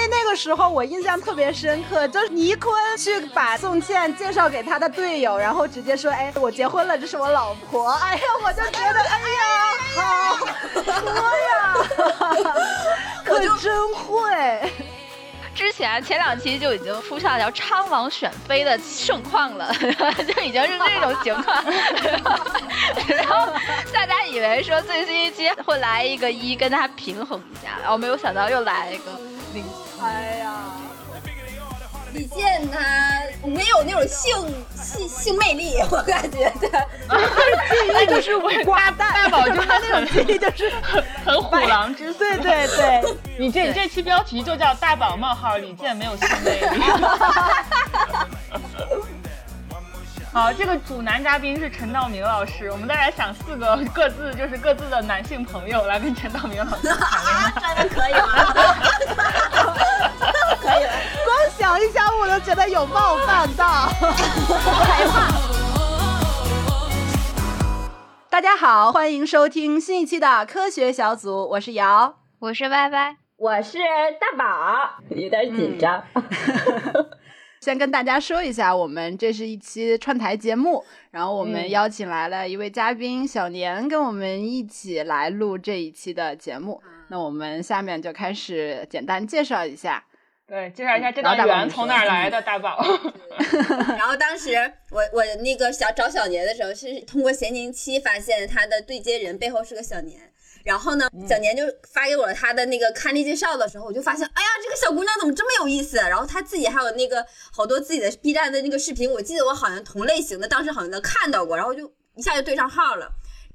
那那个时候我印象特别深刻，就是倪坤去把宋茜介绍给他的队友，然后直接说：“哎，我结婚了，这是我老婆。”哎呀，我就觉得，哎呀，好多呀，可真会。之前前两期就已经出现了叫昌王选妃的盛况了，就已经是这种情况。然后大家以为说最新一期会来一个一跟他平衡一下，然后没有想到又来一个零。李健他没有那种性性性魅力，我感觉他记忆就是瓜蛋，大宝就是他那种记忆就是很很虎狼之对对对，你这这期标题就叫大宝冒号李健没有性魅力。好，这个主男嘉宾是陈道明老师，我们再来想四个各自就是各自的男性朋友来跟陈道明老师谈真的 可以吗？光想一想我都觉得有冒犯到，害怕。大家好，欢迎收听新一期的科学小组，我是瑶，我是歪歪，我是大宝，有点紧张。先跟大家说一下，我们这是一期串台节目，然后我们邀请来了一位嘉宾小年，跟我们一起来录这一期的节目。那我们下面就开始简单介绍一下，对，介绍一下这道缘从哪儿来的，大宝。然后当时我我那个小找小年的时候，是通过闲宁七发现他的对接人背后是个小年。然后呢，小年就发给我他的那个刊例介绍的时候，我就发现，哎呀，这个小姑娘怎么这么有意思？然后她自己还有那个好多自己的 B 站的那个视频，我记得我好像同类型的，当时好像能看到过，然后就一下就对上号了。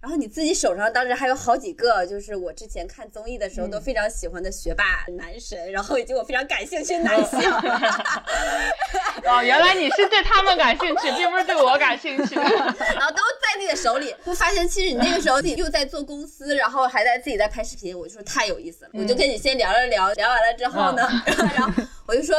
然后你自己手上当时还有好几个，就是我之前看综艺的时候都非常喜欢的学霸男神，然后以及我非常感兴趣的男性。哦，原来你是对他们感兴趣，并不是对我感兴趣。然 后都在你的手里，我发现其实你那个时候自己又在做公司，然后还在自己在拍视频，我就说太有意思了，我就跟你先聊了聊，聊完了之后呢，然后我就说。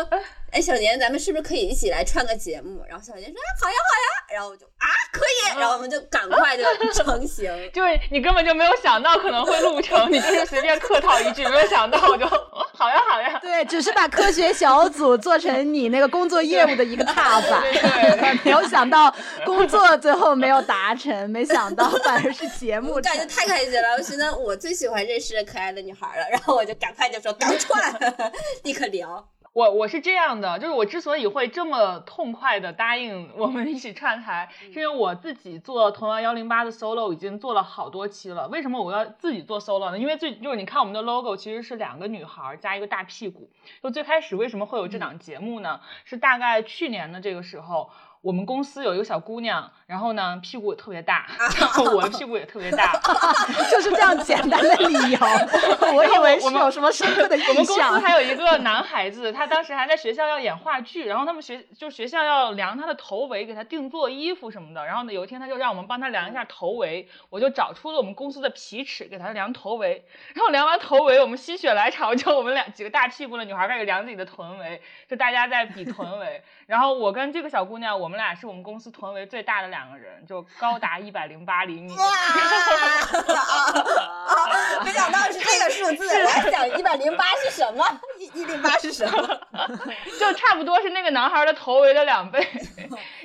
哎，小年，咱们是不是可以一起来串个节目？然后小年说：“好呀，好呀。”然后我就啊，可以。然后我们就赶快就 成型。就是你根本就没有想到可能会录成，你就是随便客套一句，没有想到我就好呀，好呀。对，只是把科学小组做成你那个工作业务的一个踏板。对，没有想到工作最后没有达成，没想到反而是节目。感觉太开心了，我觉得我最喜欢认识可爱的女孩了。然后我就赶快就说赶串，立刻聊。我我是这样的，就是我之所以会这么痛快的答应我们一起串台，是因为我自己做同样幺零八的 solo 已经做了好多期了。为什么我要自己做 solo 呢？因为最就是你看我们的 logo 其实是两个女孩加一个大屁股。就最开始为什么会有这档节目呢？是大概去年的这个时候。我们公司有一个小姑娘，然后呢屁股也特别大，然后我的屁股也特别大，就是这样简单的理由。我以为我们有什么深刻的印象。我们公司还有一个男孩子，他当时还在学校要演话剧，然后他们学就学校要量他的头围，给他定做衣服什么的。然后呢，有一天他就让我们帮他量一下头围，我就找出了我们公司的皮尺给他量头围。然后量完头围，我们心血来潮，就我们俩几个大屁股的女孩开始量自己的臀围，就大家在比臀围。然后我跟这个小姑娘，我们。我们俩是我们公司臀围最大的两个人，就高达 一百零八厘米。哇！没想到是这个数字。我还想一百零八是什么？一一零八是什么？就差不多是那个男孩的头围的两倍。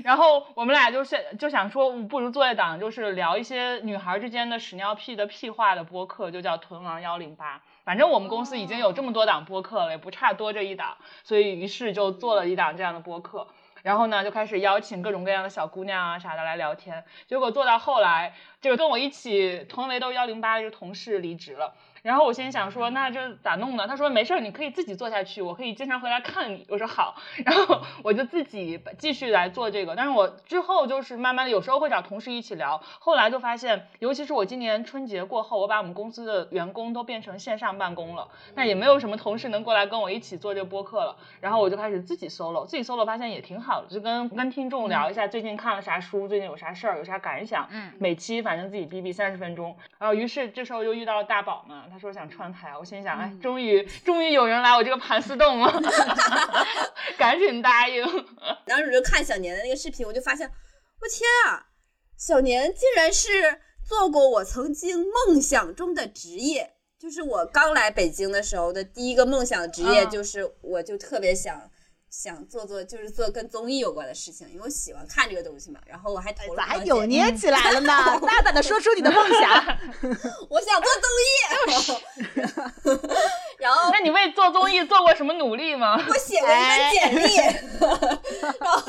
然后我们俩就是就想说，不如做一档，就是聊一些女孩之间的屎尿屁的屁话的播客，就叫臀王幺零八。反正我们公司已经有这么多档播客了，也不差多这一档，所以于是就做了一档这样的播客。然后呢，就开始邀请各种各样的小姑娘啊啥的来聊天。结果做到后来，就是跟我一起同为都幺零八的同事离职了。然后我心想说，那这咋弄呢？他说没事儿，你可以自己做下去，我可以经常回来看你。我说好，然后我就自己继续来做这个。但是我之后就是慢慢的，有时候会找同事一起聊。后来就发现，尤其是我今年春节过后，我把我们公司的员工都变成线上办公了，那也没有什么同事能过来跟我一起做这个播客了。然后我就开始自己 solo，自己 solo 发现也挺好的，就跟跟听众聊一下最近看了啥书，最近有啥事儿，有啥感想。嗯，每期反正自己逼逼三十分钟。然后于是这时候就遇到了大宝嘛。他说想串台，我心想，哎，终于终于有人来我这个盘丝洞了，赶紧答应。然后我就看小年的那个视频，我就发现，我天啊，小年竟然是做过我曾经梦想中的职业，就是我刚来北京的时候的第一个梦想职业，嗯。就是我就特别想想做做，就是做跟综艺有关的事情，因为我喜欢看这个东西嘛。然后我还投了咋还很多简历扭捏起来了呢？大胆的说出你的梦想。我想做综艺，然后那你为做综艺做过什么努力吗？我写了一份简历，然后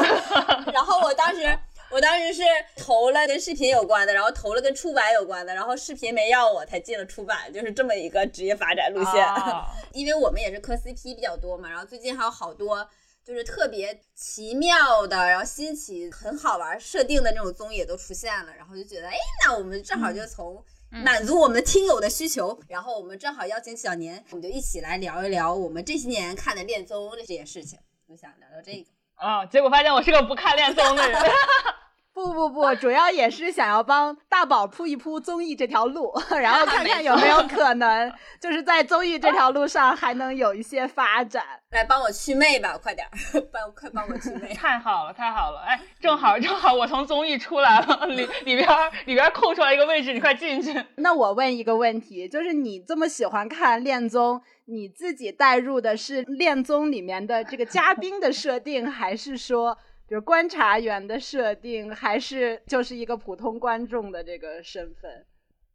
然后我当时我当时是投了跟视频有关的，然后投了跟出版有关的，然后视频没要我才进了出版，就是这么一个职业发展路线。啊因为我们也是磕 CP 比较多嘛，然后最近还有好多就是特别奇妙的，然后新奇、很好玩设定的那种综艺也都出现了，然后就觉得，哎，那我们正好就从满足我们听友的需求，然后我们正好邀请小年，我们就一起来聊一聊我们这些年看的恋综的这些事情，就想聊聊这个。啊！结果发现我是个不看恋综的人。不不不，主要也是想要帮大宝铺一铺综艺这条路，然后看看有没有可能，就是在综艺这条路上还能有一些发展。来帮我祛魅吧，快点儿，帮快帮我祛魅。太好了，太好了！哎，正好正好，我从综艺出来了，里里边儿里边儿空出来一个位置，你快进去。那我问一个问题，就是你这么喜欢看恋综，你自己带入的是恋综里面的这个嘉宾的设定，还是说，比如观察员的设定，还是就是一个普通观众的这个身份？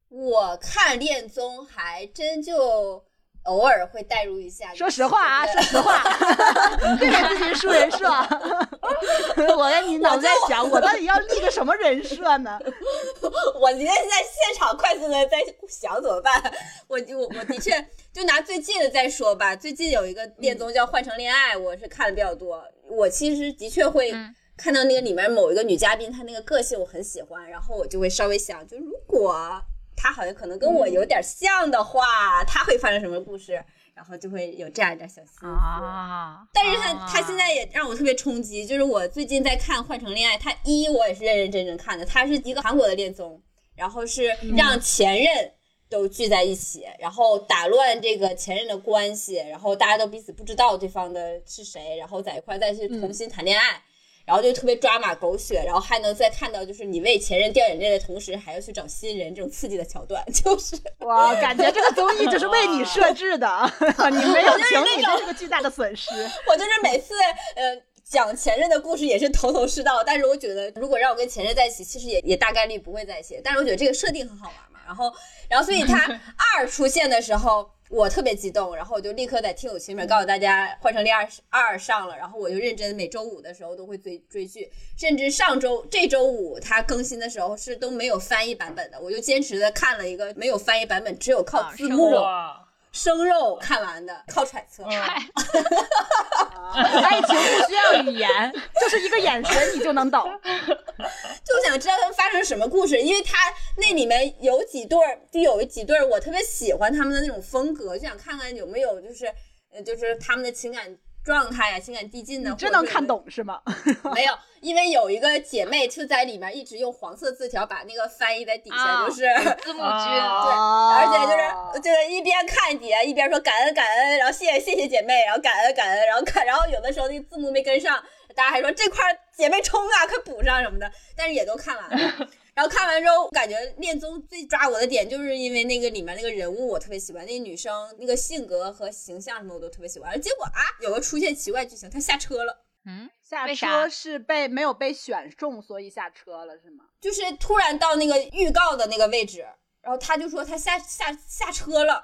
我看恋综还真就偶尔会带入一下。说实话啊，说实话，别给自己树人设。我跟你脑子在想，我到底要立个什么人设呢？我今天在现场快速的在想怎么办。我我我的确就拿最近的再说吧，最近有一个恋综叫《换成恋爱》，我是看的比较多。我其实的确会嗯看到那个里面某一个女嘉宾，她那个个性我很喜欢，然后我就会稍微想，就如果她好像可能跟我有点像的话，她会发生什么故事？然后就会有这样一点小心思。啊！但是他他现在也让我特别冲击，就是我最近在看《换乘恋爱》，他一我也是认认真真看的，它是一个韩国的恋综，然后是让前任都聚在一起，然后打乱这个前任的关系，然后大家都彼此不知道对方的是谁，然后在一块儿再去重新谈恋爱。然后就特别抓马狗血，然后还能再看到就是你为前任掉眼泪的同时，还要去找新人这种刺激的桥段，就是哇，感觉这个综艺就是为你设置的，你没有请你，这是个巨大的损失。我就是每次呃讲前任的故事也是头头是道，但是我觉得如果让我跟前任在一起，其实也也大概率不会在一起。但是我觉得这个设定很好玩嘛，然后然后所以他 二出现的时候。我特别激动，然后我就立刻在听友群里面告诉大家，《换成恋二二》上了，然后我就认真每周五的时候都会追追剧，甚至上周这周五它更新的时候是都没有翻译版本的，我就坚持的看了一个没有翻译版本，只有靠啊字幕、哇，生肉看完的，靠揣测。嗯 爱情不需要语言，就是一个眼神你就能懂。就想知道他们发生什么故事，因为他那里面有几对儿，就有几对儿我特别喜欢他们的那种风格，就想看看有没有就是呃就是他们的情感状态呀、情感递进的，你真能看懂是吗？没有，因为有一个姐妹就在里面一直用黄色字条把那个翻译在底下，啊就是。字幕君，对而且就是就是一边看底下一边说感恩感恩，然后谢谢谢谢姐妹，然后感恩感恩，然后看，然后有的时候那个字幕没跟上，大家还说这块姐妹冲啊，快补上什么的，但是也都看完了。然后看完之后，感觉恋综最抓我的点，就是因为那个里面那个人物我特别喜欢，那个女生那个性格和形象什么我都特别喜欢。结果啊，有个出现奇怪剧情，她下车了。嗯，下车是被没有被选中，所以下车了是吗？就是突然到那个预告的那个位置，然后他就说他下下下车了，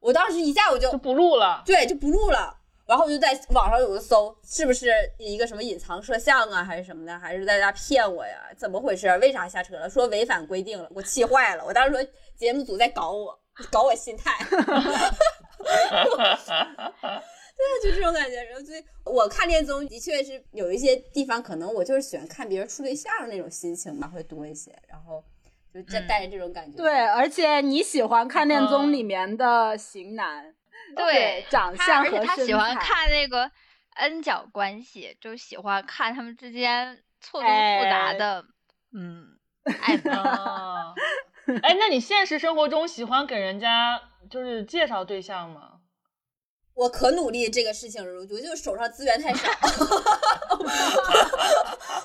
我当时一下我就就不录了。对就不录了，然后我就在网上有个搜，是不是一个什么隐藏摄像啊，还是什么的，还是在家骗我呀？怎么回事？为啥下车了？说违反规定了，我气坏了。我当时说节目组在搞我，搞我心态。对，就这种感觉。然后所以我看恋综的确是有一些地方，可能我就是喜欢看别人处对象的那种心情吧，会多一些。然后就带带着这种感觉。对，而且你喜欢看恋综里面的型男，对，长他而且相和身他喜欢看那个 N 角关系，就喜欢看他们之间错综复杂哎的，嗯，暧昧。啊，哎，那你现实生活中喜欢给人家就是介绍对象吗？我可努力这个事情，我就是手上资源太少。我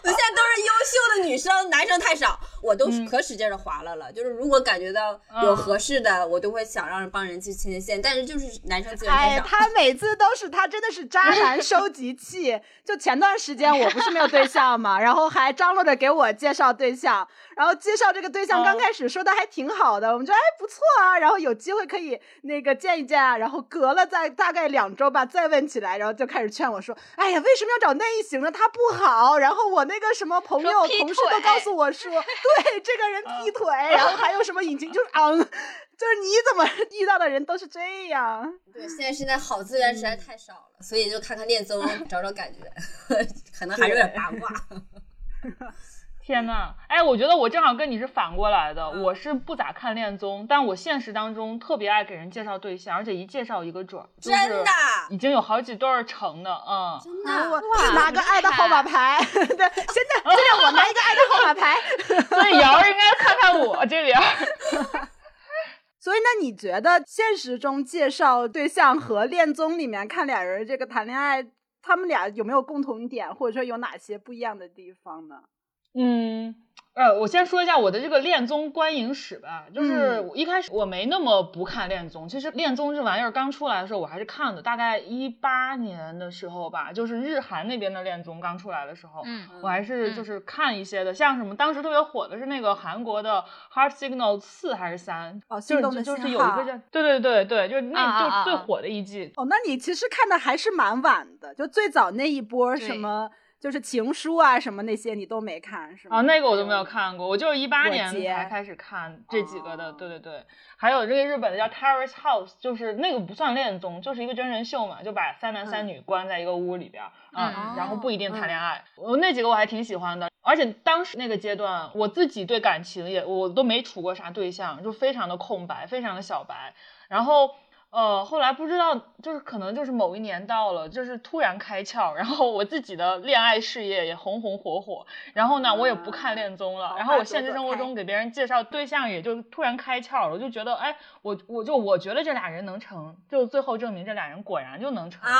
现在都是优秀的女生，男生太少。我都可使劲的划了了。就是如果感觉到有合适的，我都会想让帮人去牵牵线，但是就是男生资源太哎，他每次都是他真的是渣男收集器。就前段时间我不是没有对象嘛，然后还张罗着给我介绍对象，然后介绍这个对象刚哦开始说的还挺好的，我们觉得哎不错啊，然后有机会可以那个见一见啊，然后隔了再大概两周吧再问起来，然后就开始劝我说，哎呀为什么要找内型的？他不好。然后我那个什么朋友同事都告诉我说，对这个人劈腿，然后还有什么引擎就是 昂。就是你怎么 遇到的人都是这样，对，现在现在好资源实在太少了，所以就看看恋综，找找感觉，可能还是有点八卦。天呐，哎，我觉得我正好跟你是反过来的，我是不咋看恋综，但我现实当中特别爱给人介绍对象，而且一介绍一个准儿，就是真的已经有好几对儿成的，嗯，真的，我的，拿个爱的号码牌，对，现在现在我拿一个爱的号码牌。所以瑶儿应该看看我这边儿。所以，那你觉得现实中介绍对象和恋综里面看俩人这个谈恋爱，他们俩有没有共同点，或者说有哪些不一样的地方呢？嗯，呃，我先说一下我的这个恋综观影史吧。就是一开始我没那么不看恋综，其实恋综这玩意儿刚出来的时候我还是看的，大概一八年的时候吧，就是日韩那边的恋综刚出来的时候，嗯我还是嗯。就是看一些的，像什么当时特别火的是那个韩国的《Heart Signal》四还是三，哦就心动的是就是有一个叫对对对对，就是那就最火的一季，哦，那你其实看的还是蛮晚的，就最早那一波什么，就是情书啊什么那些你都没看是吗？啊，那个我都没有看过，我就是一八年才开始看这几个的，哦对对对。还有这个日本的叫 Terrace House，就是那个不算恋综，就是一个真人秀嘛，就把三男三女关在一个屋里边儿，嗯嗯，然后不一定谈嗯恋爱。我那几个我还挺喜欢的，而且当时那个阶段，我自己对感情也我都没处过啥对象，就非常的空白，非常的小白。然后呃，后来不知道，就是可能就是某一年到了，就是突然开窍，然后我自己的恋爱事业也红红火火，然后呢，我也不看恋综了，桃然后我现实生活中给别人介绍对象也就突然开窍了，我就觉得，哎，我我就我觉得这俩人能成，就最后证明这俩人果然就能成，啊，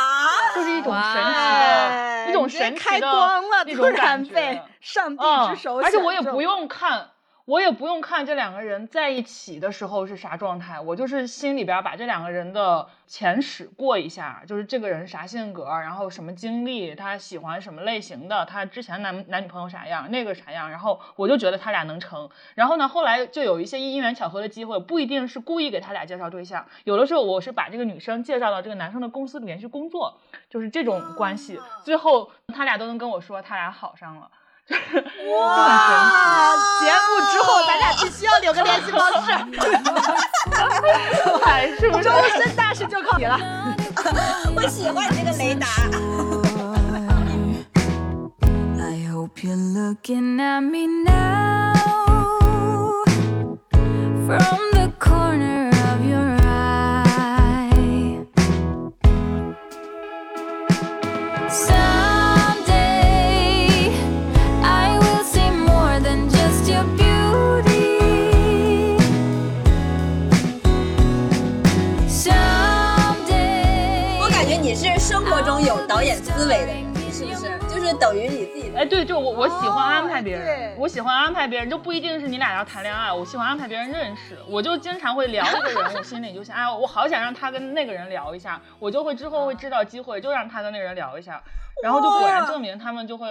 就是一种神奇哎的、一种神奇的光了，一种突然感觉被上帝嗯之手、而且我也不。用看，我也不用看这两个人在一起的时候是啥状态，我就是心里边把这两个人的前史过一下，就是这个人啥性格，然后什么经历，他喜欢什么类型的，他之前男男女朋友啥样，那个啥样，然后我就觉得他俩能成。然后呢，后来就有一些因缘巧合的机会，不一定是故意给他俩介绍对象，有的时候我是把这个女生介绍到这个男生的公司里面去工作，就是这种关系，最后他俩都能跟我说他俩好上了。哇！节目之后咱俩必须要留个联系方式，哎，是不是？终身大事就靠你了。我喜欢你这个雷达。I hope you're looking at me now from the corner 演思维的人，是不是？就是等于你自己的。哎，对，就我我喜欢安排别人，对我喜欢安排别人，就不一定是你俩要谈恋爱，我喜欢安排别人认识，我就经常会聊一个人，我心里就想，哎，我好想让他跟那个人聊一下，我就会之后会知道机会，就让他跟那个人聊一下，然后就果然证明他们就会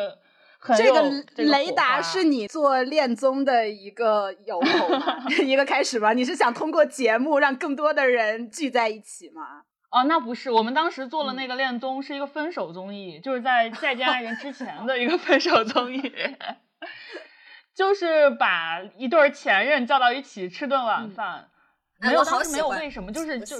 很这个雷达是你做恋综的一个由头吗？一个开始吧？你是想通过节目让更多的人聚在一起吗？哦，那不是，我们当时做嗯。了那个恋综，是一个分手综艺，就是在《再见爱人》之前的一个分手综艺，就是把一对儿前任叫到一起吃顿晚饭。没有，当时没有为什么，就是就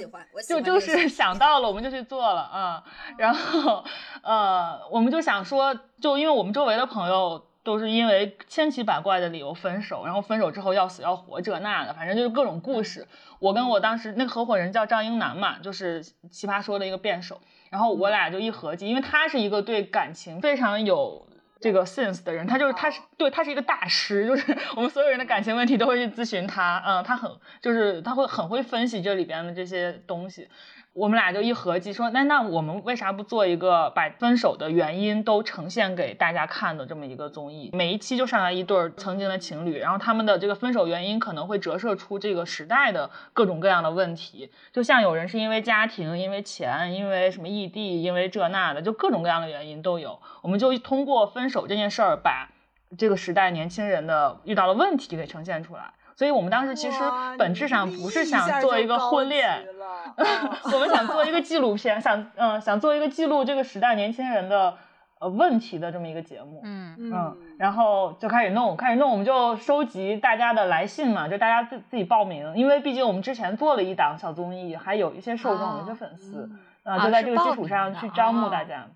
就就是 想到了，我们就去做了啊、然后呃，我们就想说，就因为我们周围的朋友都是因为千奇百怪的理由分手，然后分手之后要死要活这那的，反正就是各种故事。我跟我当时那个合伙人叫张英男嘛，就是奇葩说的一个辩手，然后我俩就一合计，因为他是一个对感情非常有。这个 sense 的人，他就是他是对他是一个大师，就是我们所有人的感情问题都会去咨询他，嗯，他很就是他会很会分析这里边的这些东西，我们俩就一合计说，那那我们为啥不做一个把分手的原因都呈现给大家看的这么一个综艺？每一期就上来一对儿曾经的情侣，然后他们的这个分手原因可能会折射出这个时代的各种各样的问题。就像有人是因为家庭、因为钱、因为什么异地、因为这那的，就各种各样的原因都有。我们就通过分手这件事儿，把这个时代年轻人的遇到的问题给呈现出来。所以我们当时其实本质上不是想做一个婚恋，，我们想做一个 纪录片，想嗯、想做一个记录这个时代年轻人的呃问题的这么一个节目。嗯，嗯，然后就开始弄，开始弄，我们就收集大家的来信嘛，就大家自自己报名，因为毕竟我们之前做了一档小综艺，还有一些受众，一些粉丝，啊就在这个基础上去招募哦大家。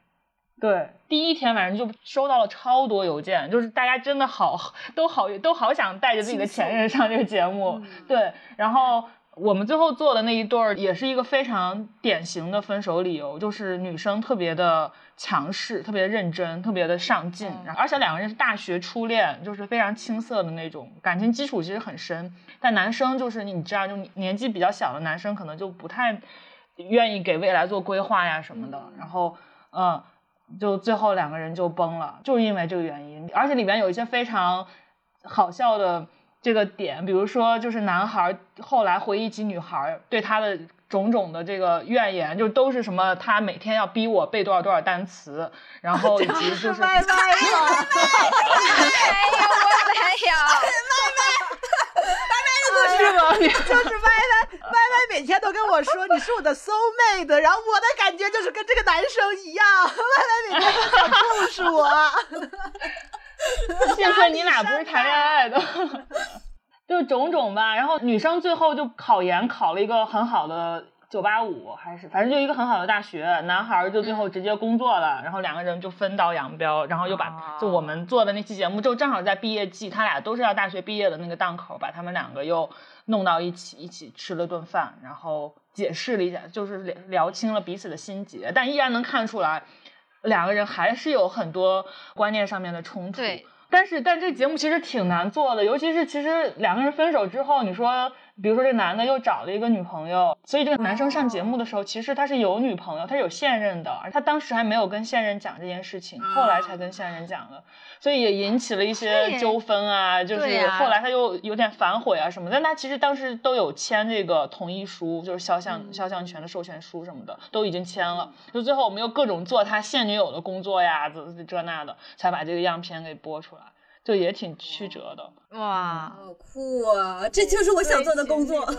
对，第一天晚上就收到了超多邮件，就是大家真的好 都好都好想带着自己的前任上这个节目，嗯。对，然后我们最后做的那一对儿也是一个非常典型的分手理由，就是女生特别的强势，特别认真，特别的上进，而且两个人是大学初恋，就是非常青涩的那种感情基础其实很深，但男生就是你知道，就年纪比较小的男生可能就不太愿意给未来做规划呀什么的，然后嗯。就最后两个人就崩了，就是因为这个原因，而且里面有一些非常好笑的这个点，比如说就是男孩后来回忆起女孩对他的种种的这个怨言，就都是什么他每天要逼我背多少多少单词，然后 以及就是歪歪了，没有，我没有。是吗？就是歪歪歪歪每天都跟我说你是我的 soul mate，然后我的感觉就是跟这个男生一样，歪歪每天都想控诉我。幸亏你俩不是谈恋爱的，就种种吧。然后女生最后就考研考了一个很好的九八五，还是反正就一个很好的大学。男孩儿就最后直接工作了，然后两个人就分道扬镳，然后又把就我们做的那期节目，就正好在毕业季，他俩都是要大学毕业的那个档口，把他们两个又弄到一起，一起吃了顿饭，然后解释了一下，就是聊聊清了彼此的心结，但依然能看出来。两个人还是有很多观念上面的冲突。对，但是但这节目其实挺难做的，尤其是其实两个人分手之后，你说，比如说这男的又找了一个女朋友，所以这个男生上节目的时候，其实他是有女朋友，他是有现任的，而他当时还没有跟现任讲这件事情，后来才跟现任讲的，所以也引起了一些纠纷啊，就是后来他又有点反悔啊什么，但他其实当时都有签这个同意书，就是肖像肖像权的授权书什么的都已经签了，就最后我们又各种做他现女友的工作呀，这这那的，才把这个样片给播出来。就也挺曲折的。哇，好酷啊！这就是我想做的工作。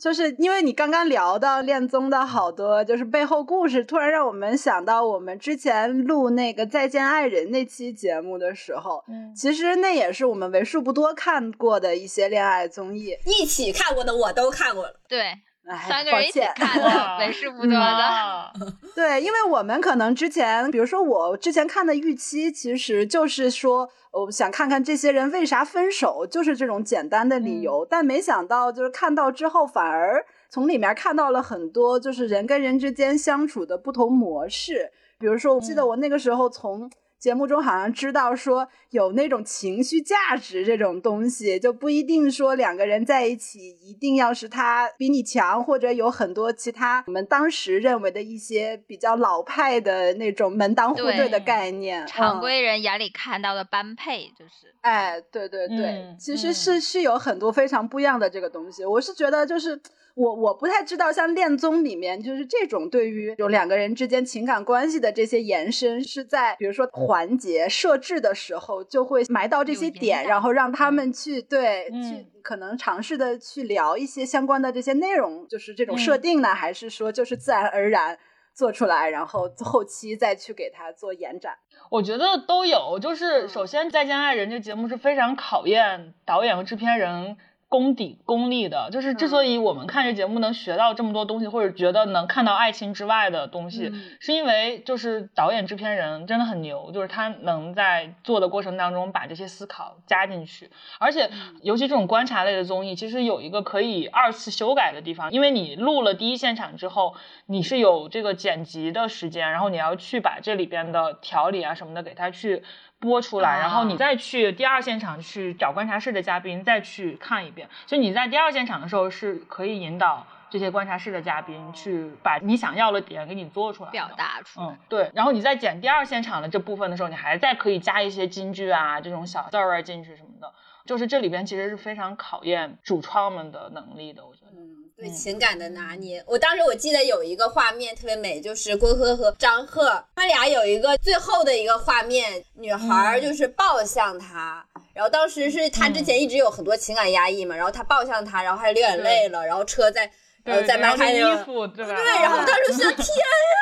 就是因为你刚刚聊到恋综的好多就是背后故事，突然让我们想到我们之前录那个《再见爱人》那期节目的时候，嗯其实那也是我们为数不多看过的一些恋爱综艺。一起看过的我都看过了，对，哎，三个人一起看哇的，为数不多的。啊 对，因为我们可能之前，比如说我之前看的预期，其实就是说，我想看看这些人为啥分手，就是这种简单的理由。但没想到，就是看到之后，反而从里面看到了很多，就是人跟人之间相处的不同模式。比如说，我记得我那个时候从节目中好像知道说有那种情绪价值这种东西，就不一定说两个人在一起一定要是他比你强，或者有很多其他我们当时认为的一些比较老派的那种门当户对的概念。嗯常规人眼里看到的般配，就是哎，对对对，嗯其实是、是有很多非常不一样的这个东西。我是觉得，就是我我不太知道，像恋综里面，就是这种对于有两个人之间情感关系的这些延伸，是在比如说环节设置的时候，就会埋到这些点，然后让他们去对、嗯。去可能尝试的去聊一些相关的这些内容，就是这种设嗯。定呢，还是说就是自然而然做出来，然后后期再去给它做延展。我觉得都有，就是首先《再见爱人》这节目是非常考验导演和制片人功底功力的。就是之所以我们看这节目能学到这么多东西，或者觉得能看到爱情之外的东西，嗯是因为就是导演制片人真的很牛，就是他能在做的过程当中把这些思考加进去。而且，尤其这种观察类的综艺，其实有一个可以二次修改的地方，因为你录了第一现场之后，你是有这个剪辑的时间，然后你要去把这里边的条理啊什么的给它去播出来，啊然后你再去第二现场去找观察室的嘉宾再去看一遍，所以你在第二现场的时候是可以引导这些观察室的嘉宾去把你想要的点给你做出来，表。达出来。嗯，对。然后你在剪第二现场的这部分的时候，你还在可以加一些金句啊，这种小字儿啊进去什么的。就是这里边其实是非常考验主创们的能力的，我觉得。嗯，对情感的拿捏。我当时我记得有一个画面特别美，就是郭柯和张赫他俩有一个最后的一个画面，女孩儿就是抱向他，然后当时是他之前一直有很多情感压抑嘛，然后他抱向他，然后还流眼泪了，然后车在。然后对，在然后那衣迈开那个服，对吧？对，然后当时想，天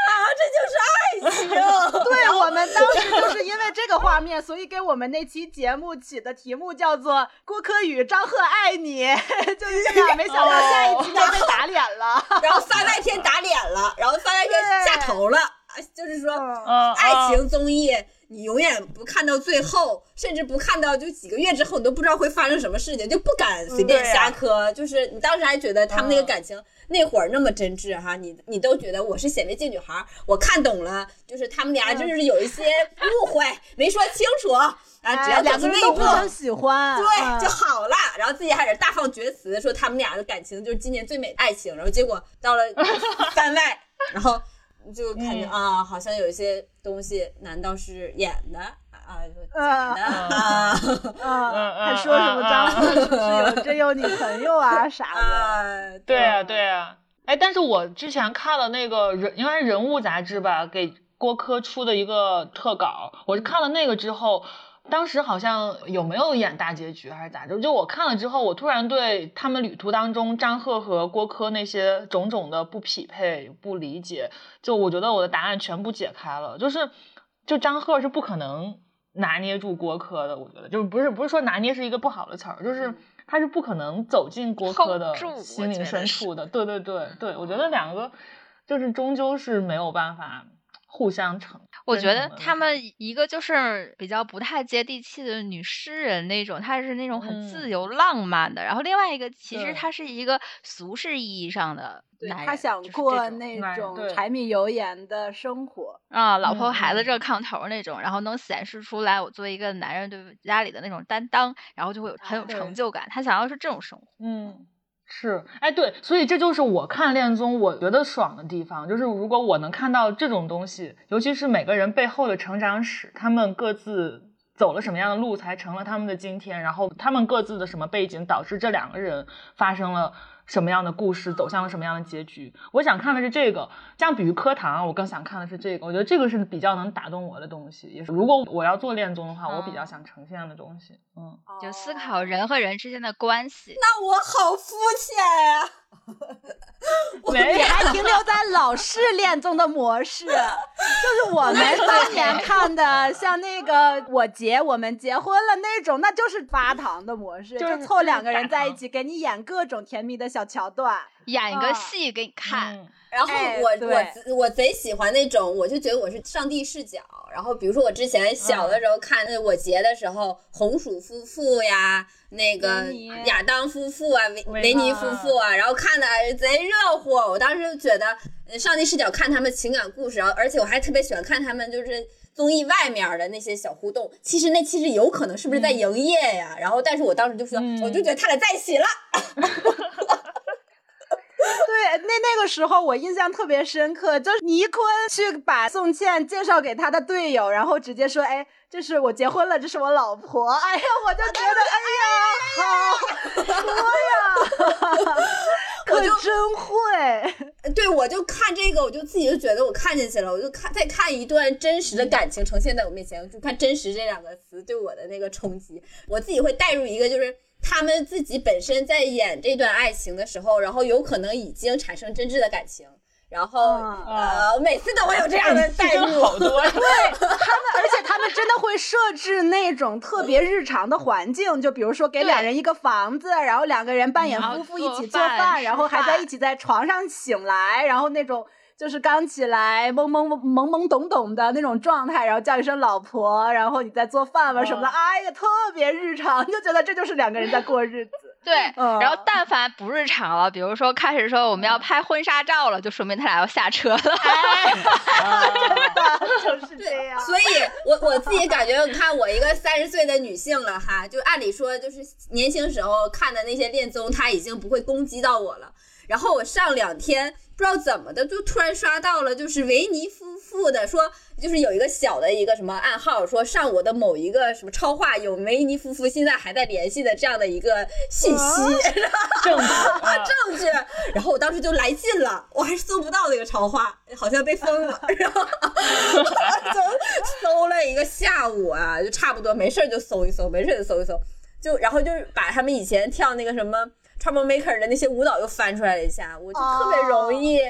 啊，这就是爱情。对我们当时就是因为这个画面，所以给我们那期节目起的题目叫做《郭柯宇张赫爱你》，就是这样。没想到下一期就被打脸了。然后番外篇打脸了，然后番外篇下头了，啊就是说，嗯，爱情综艺你永远不看到最后，甚至不看到就几个月之后，你都不知道会发生什么事情，就不敢随便瞎磕。就是你当时还觉得他们那个感情、那会儿那么真挚哈，你你都觉得我是显微镜女孩，我看懂了，就是他们俩就是有一些误会，没说清楚啊，只要哎两个人。都互相喜欢，对，嗯就好了。然后自己还是大放厥词，说他们俩的感情就是今年最美的爱情。然后结果到了 番外，然后就感觉、嗯啊，好像有一些东西，难道是演的啊？假的啊还说什么张赫是不是嗯有真有女朋友啊 啥的？啊！对啊，对啊。哎，但是我之前看了那个人，应该是人物杂志吧，给郭柯出的一个特稿，我是看了那个之后。当时好像有没有演大结局还是咋着？就我看了之后，我突然对他们旅途当中张赫和郭柯那些种种的不匹配、不理解，就我觉得我的答案全部解开了。就是，就张赫是不可能拿捏住郭柯的，我觉得就是不是不是说拿捏是一个不好的词儿，就是他是不可能走进郭柯的心灵深处的。对对对对，我觉得两个就是终究是没有办法互相成。我觉得他们一个就是比较不太接地气的女诗人那种，她是那种很自嗯由浪漫的。然后另外一个，其实对他是一个俗世意义上的对男人，他想过那种柴米油盐的生活。啊，老婆孩子热炕头儿那种，然后能显示出来我作为一个男人对家里的那种担当，然后就会有很有成就感。他想要是这种生活。嗯，是，哎，对，所以这就是我看恋综我觉得爽的地方，就是如果我能看到这种东西，尤其是每个人背后的成长史，他们各自走了什么样的路才成了他们的今天，然后他们各自的什么背景导致这两个人发生了。什么样的故事走向了什么样的结局？我想看的是这个，相比于课堂，我更想看的是这个。我觉得这个是比较能打动我的东西，也是如果我要做恋综的话，我比较想呈现的东西。嗯，就思考人和人之间的关系。那我好肤浅呀、没 你还停留在老式恋综的模式，就是我们当年看的，像那个我结我们结婚了那种，那就是发糖的模式，就是凑两个人在一起，给你演各种甜蜜的小桥段。演一个啊戏给你看，嗯然后哎我、对我我贼喜欢那种，我就觉得我是上帝视角。然后比如说我之前小的时候看那我结的时候，红薯夫妇呀，那个亚当夫妇啊，维维维尼尼夫妇啊，然后看的贼热乎。我当时就觉得呃上帝视角看他们情感故事，然后而且我还特别喜欢看他们就是。综艺外面的那些小互动，其实那其实有可能是不是在营业呀？然后，但是我当时就说，嗯我就觉得他俩在一起了。对，那那个时候我印象特别深刻，就是倪坤去把宋茜介绍给他的队友，然后直接说：“哎，这是我结婚了，这是我老婆。”哎呀，我就觉得，哎呀，好说呀，可真会。对，我就看这个，我就自己就觉得我看进去了，我就看再看一段真实的感情呈现在我面前，我就看“真实”这两个词对我的那个冲击，我自己会带入一个就是。他们自己本身在演这段爱情的时候，然后有可能已经产生真挚的感情，然后、啊呃，每次都会有这样的代入。好多呀。而且他们真的会设置那种特别日常的环境，就比如说给两人一个房子，然后两个人扮演夫妇一起做饭然后还在一起在床上醒来，然后那种。就是刚起来懵懵懵懵懂懂的那种状态，然后叫一声老婆，然后你在做饭吧什么的，哦哎呀，特别日常，就觉得这就是两个人在过日子。对，嗯然后但凡不日常了，比如说开始说我们要拍婚纱照了，就说明他俩要下车了。就是这样。所以我我自己感觉，你看我一个三十岁的女性了哈，就按理说就是年轻时候看的那些恋综，它已经不会攻击到我了。然后我上两天不知道怎么的，就突然刷到了，就是维尼夫妇的说，就是有一个小的一个什么暗号，说上我的某一个什么超话有维尼夫妇现在还在联系的这样的一个信息，正 啊证据。然后我当时就来劲了，我还是搜不到那个超话，好像被封了。然后就搜了一个下午啊，就差不多没事儿就搜一搜，没事儿就搜一搜，就然后就是把他们以前跳那个什么 Trouble Maker 的那些舞蹈又翻出来了一下，我就特别容易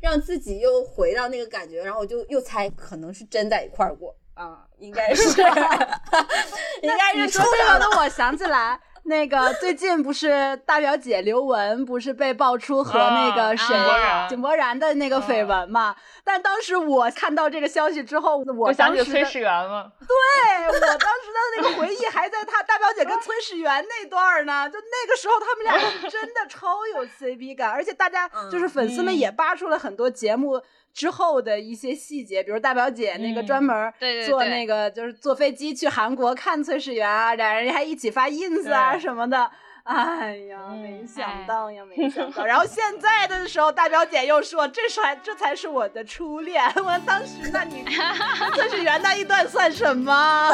让自己又回到那个感觉，然后我就又猜可能是真在一块儿过。啊，应该是，应该你是说这个的，我想起来，那个最近不是大表姐刘雯不是被爆出和那个谁、啊井柏然的那个绯闻嘛？但当时我看到这个消息之后，我我想起当时的崔始源了，对我当时的那个回忆还在他大表姐跟崔始源那段儿呢，就那个时候他们俩真的超有 CP 感，而且大家就是粉丝们嗯也扒出了很多节目。之后的一些细节，比如大表姐那个嗯专门坐那个就是坐飞机去韩国看崔始源啊，俩人还一起发 ins 啊什么的。哎呀，嗯没想到呀，没想到。然后现在的时候，大表姐又说这才这才是我的初恋。我当时，那你跟 崔始源那一段算什么？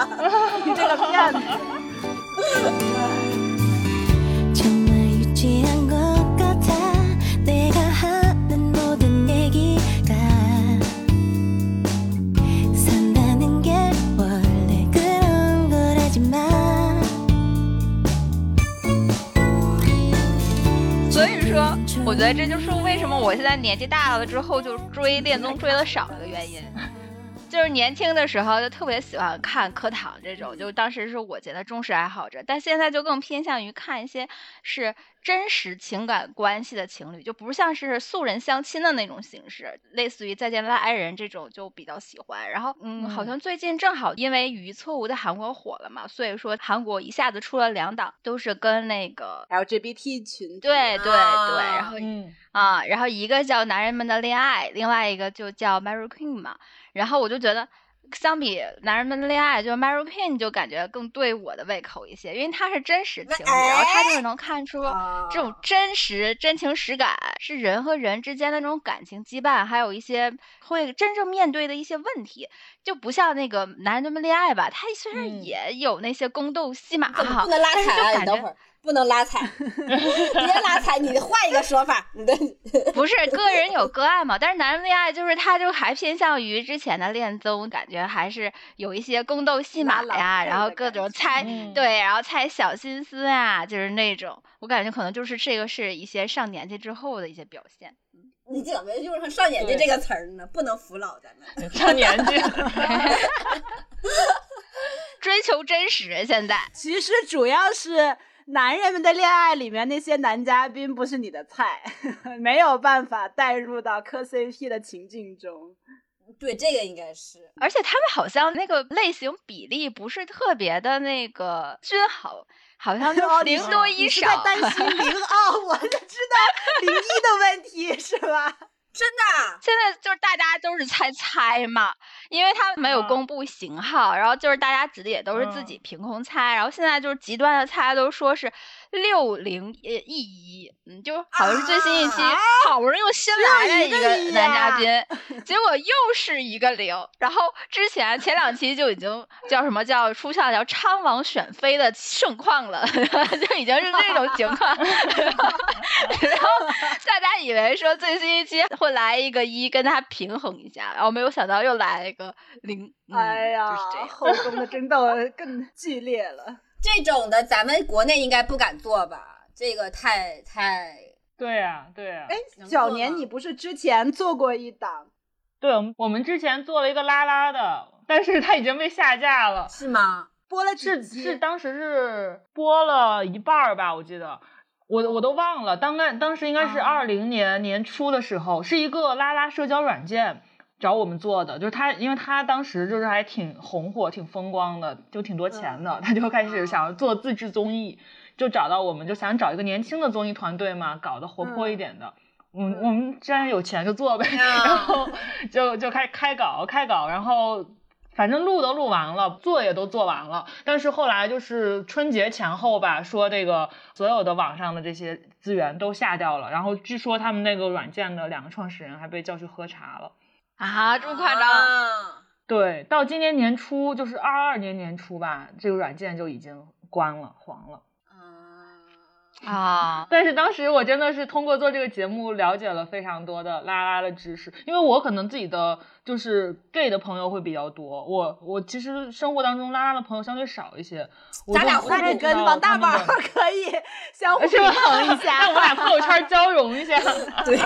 你这个骗子！所以说，我觉得这就是为什么我现在年纪大了之后就追恋综追的少的原因。就是年轻的时候就特别喜欢看课堂这种，就当时是我觉得忠实爱好者，但现在就更偏向于看一些是真实情感关系的情侣，就不像是素人相亲的那种形式，类似于《再见了爱人》这种就比较喜欢。然后，嗯，好像最近正好因为《语义错误》在韩国火了嘛，所以说韩国一下子出了两档，都是跟那个 LGBT 群，对对对，啊然后嗯，啊，然后一个叫《男人们的恋爱》，另外一个就叫《Mary Queen》嘛。然后我就觉得，相比《男人们的恋爱》，就《Mary Queen》就感觉更对我的胃口一些，因为他是真实情侣，然后他就是能看出啊这种真实、真情实感，是人和人之间的那种感情羁绊，还有一些会真正面对的一些问题，就不像那个《男人们的恋爱》吧，他虽然嗯。也有那些宫斗戏码哈怎么不，能拉但是踩啊？就感觉你等会儿不能拉踩，别拉踩，你换一个说法，你 的不是个人有个案嘛，但是男人恋爱就是他就还偏向于之前的恋综，感觉还是有一些宫斗戏码呀，然后各种猜、嗯对，然后猜小心思啊，就是那种，我感觉可能就是这个是一些上年纪之后的一些表现。你怎么用上“上年纪”这个词儿呢？不能服老咱们。上年纪，追求真实，现在其实主要是男人们的恋爱里面那些男嘉宾不是你的菜，没有办法带入到磕 CP 的情境中。对，这个应该是。而且他们好像那个类型比例不是特别的那个均衡，好像就零多一少。是在担心零哦，我就知道零一的问题是吧？真的啊，现在就是大家都是猜猜嘛，因为他没有嗯。公布型号，然后就是大家指的也都是自己凭空猜，然后现在就是极端的猜都说是六零一一，嗯，就好像是最新一期、啊好不容易又新来了一个男嘉呀宾，结果又是一个零，然后之前前两期就已经叫什么叫出现了叫昌王选妃的盛况了，就已经是这种情况，然后大家以为说最新一期会来一个一跟他平衡一下，然后没有想到又来了一个零，嗯、哎呀就是这，样。后宫的争斗更剧烈了。这种的咱们国内应该不敢做吧？这个太太对呀、对呀、哎，小年你不是之前做过一档？对，我们我们之前做了一个拉拉的，但是它已经被下架了。是吗？播了几是？是，当时是播了一半儿吧，我记得，我我都忘了。当干当时应该是啊二零年年初的时候，是一个拉拉社交软件找我们做的，就是他，因为他当时就是还挺红火、挺风光的，就挺多钱的，他就开始想要做自制综艺，就找到我们，就想找一个年轻的综艺团队嘛，搞得活泼一点的。嗯，我们既然有钱就做呗，然后就就开开搞开搞，然后反正录都录完了，做也都做完了，但是后来就是春节前后吧，说这个所有的网上的这些资源都下掉了，然后据说他们那个软件的两个创始人还被叫去喝茶了。啊，这么夸张？啊对，到今年年初，就是二二年年初吧，这个软件就已经关了，黄了。啊，但是当时我真的是通过做这个节目了解了非常多的拉拉的知识，因为我可能自己的就是 gay 的朋友会比较多，我我其实生活当中拉拉的朋友相对少一些。咱俩互我就不知道那你跟王大宝可以 相互平衡一下。让我们俩朋友圈交融一下。对，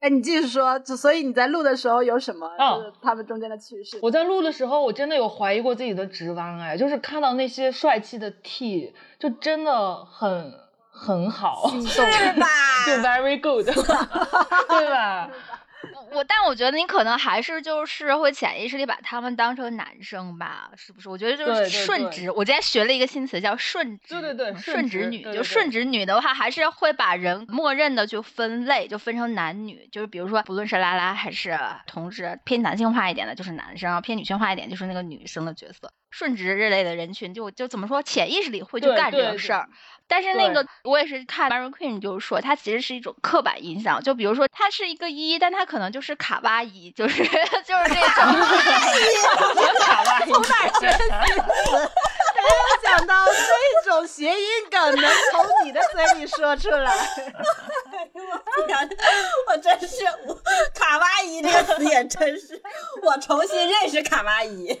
哎，你继续说，就所以你在录的时候有什么哦就是他们中间的趣事？我在录的时候，我真的有怀疑过自己的直弯，哎，就是看到那些帅气的 T，就真的很很好，是吧？就 very good，对吧？我但我觉得你可能还是就是会潜意识里把他们当成男生吧，是不是？我觉得就是顺直。我今天学了一个新词叫顺直，对对对嗯顺直女。就顺直女的话，还是会把人默认的就分类，就分成男女。就是比如说，不论是拉拉还是同志，偏男性化一点的就是男生，偏女性化一点就是那个女生的角色。顺直这类的人群就就怎么说，潜意识里会去干这个事儿。但是那个我也是看 Mary Queen 就是说，它其实是一种刻板印象。就比如说，它是一个一，但它可能就是卡哇伊，就是 就是这种。卡哇伊，从哪儿学新词？没有想到这种谐音梗能从你的嘴里说出来。天，我真是卡哇伊这个词也真是，我重新认识卡哇伊。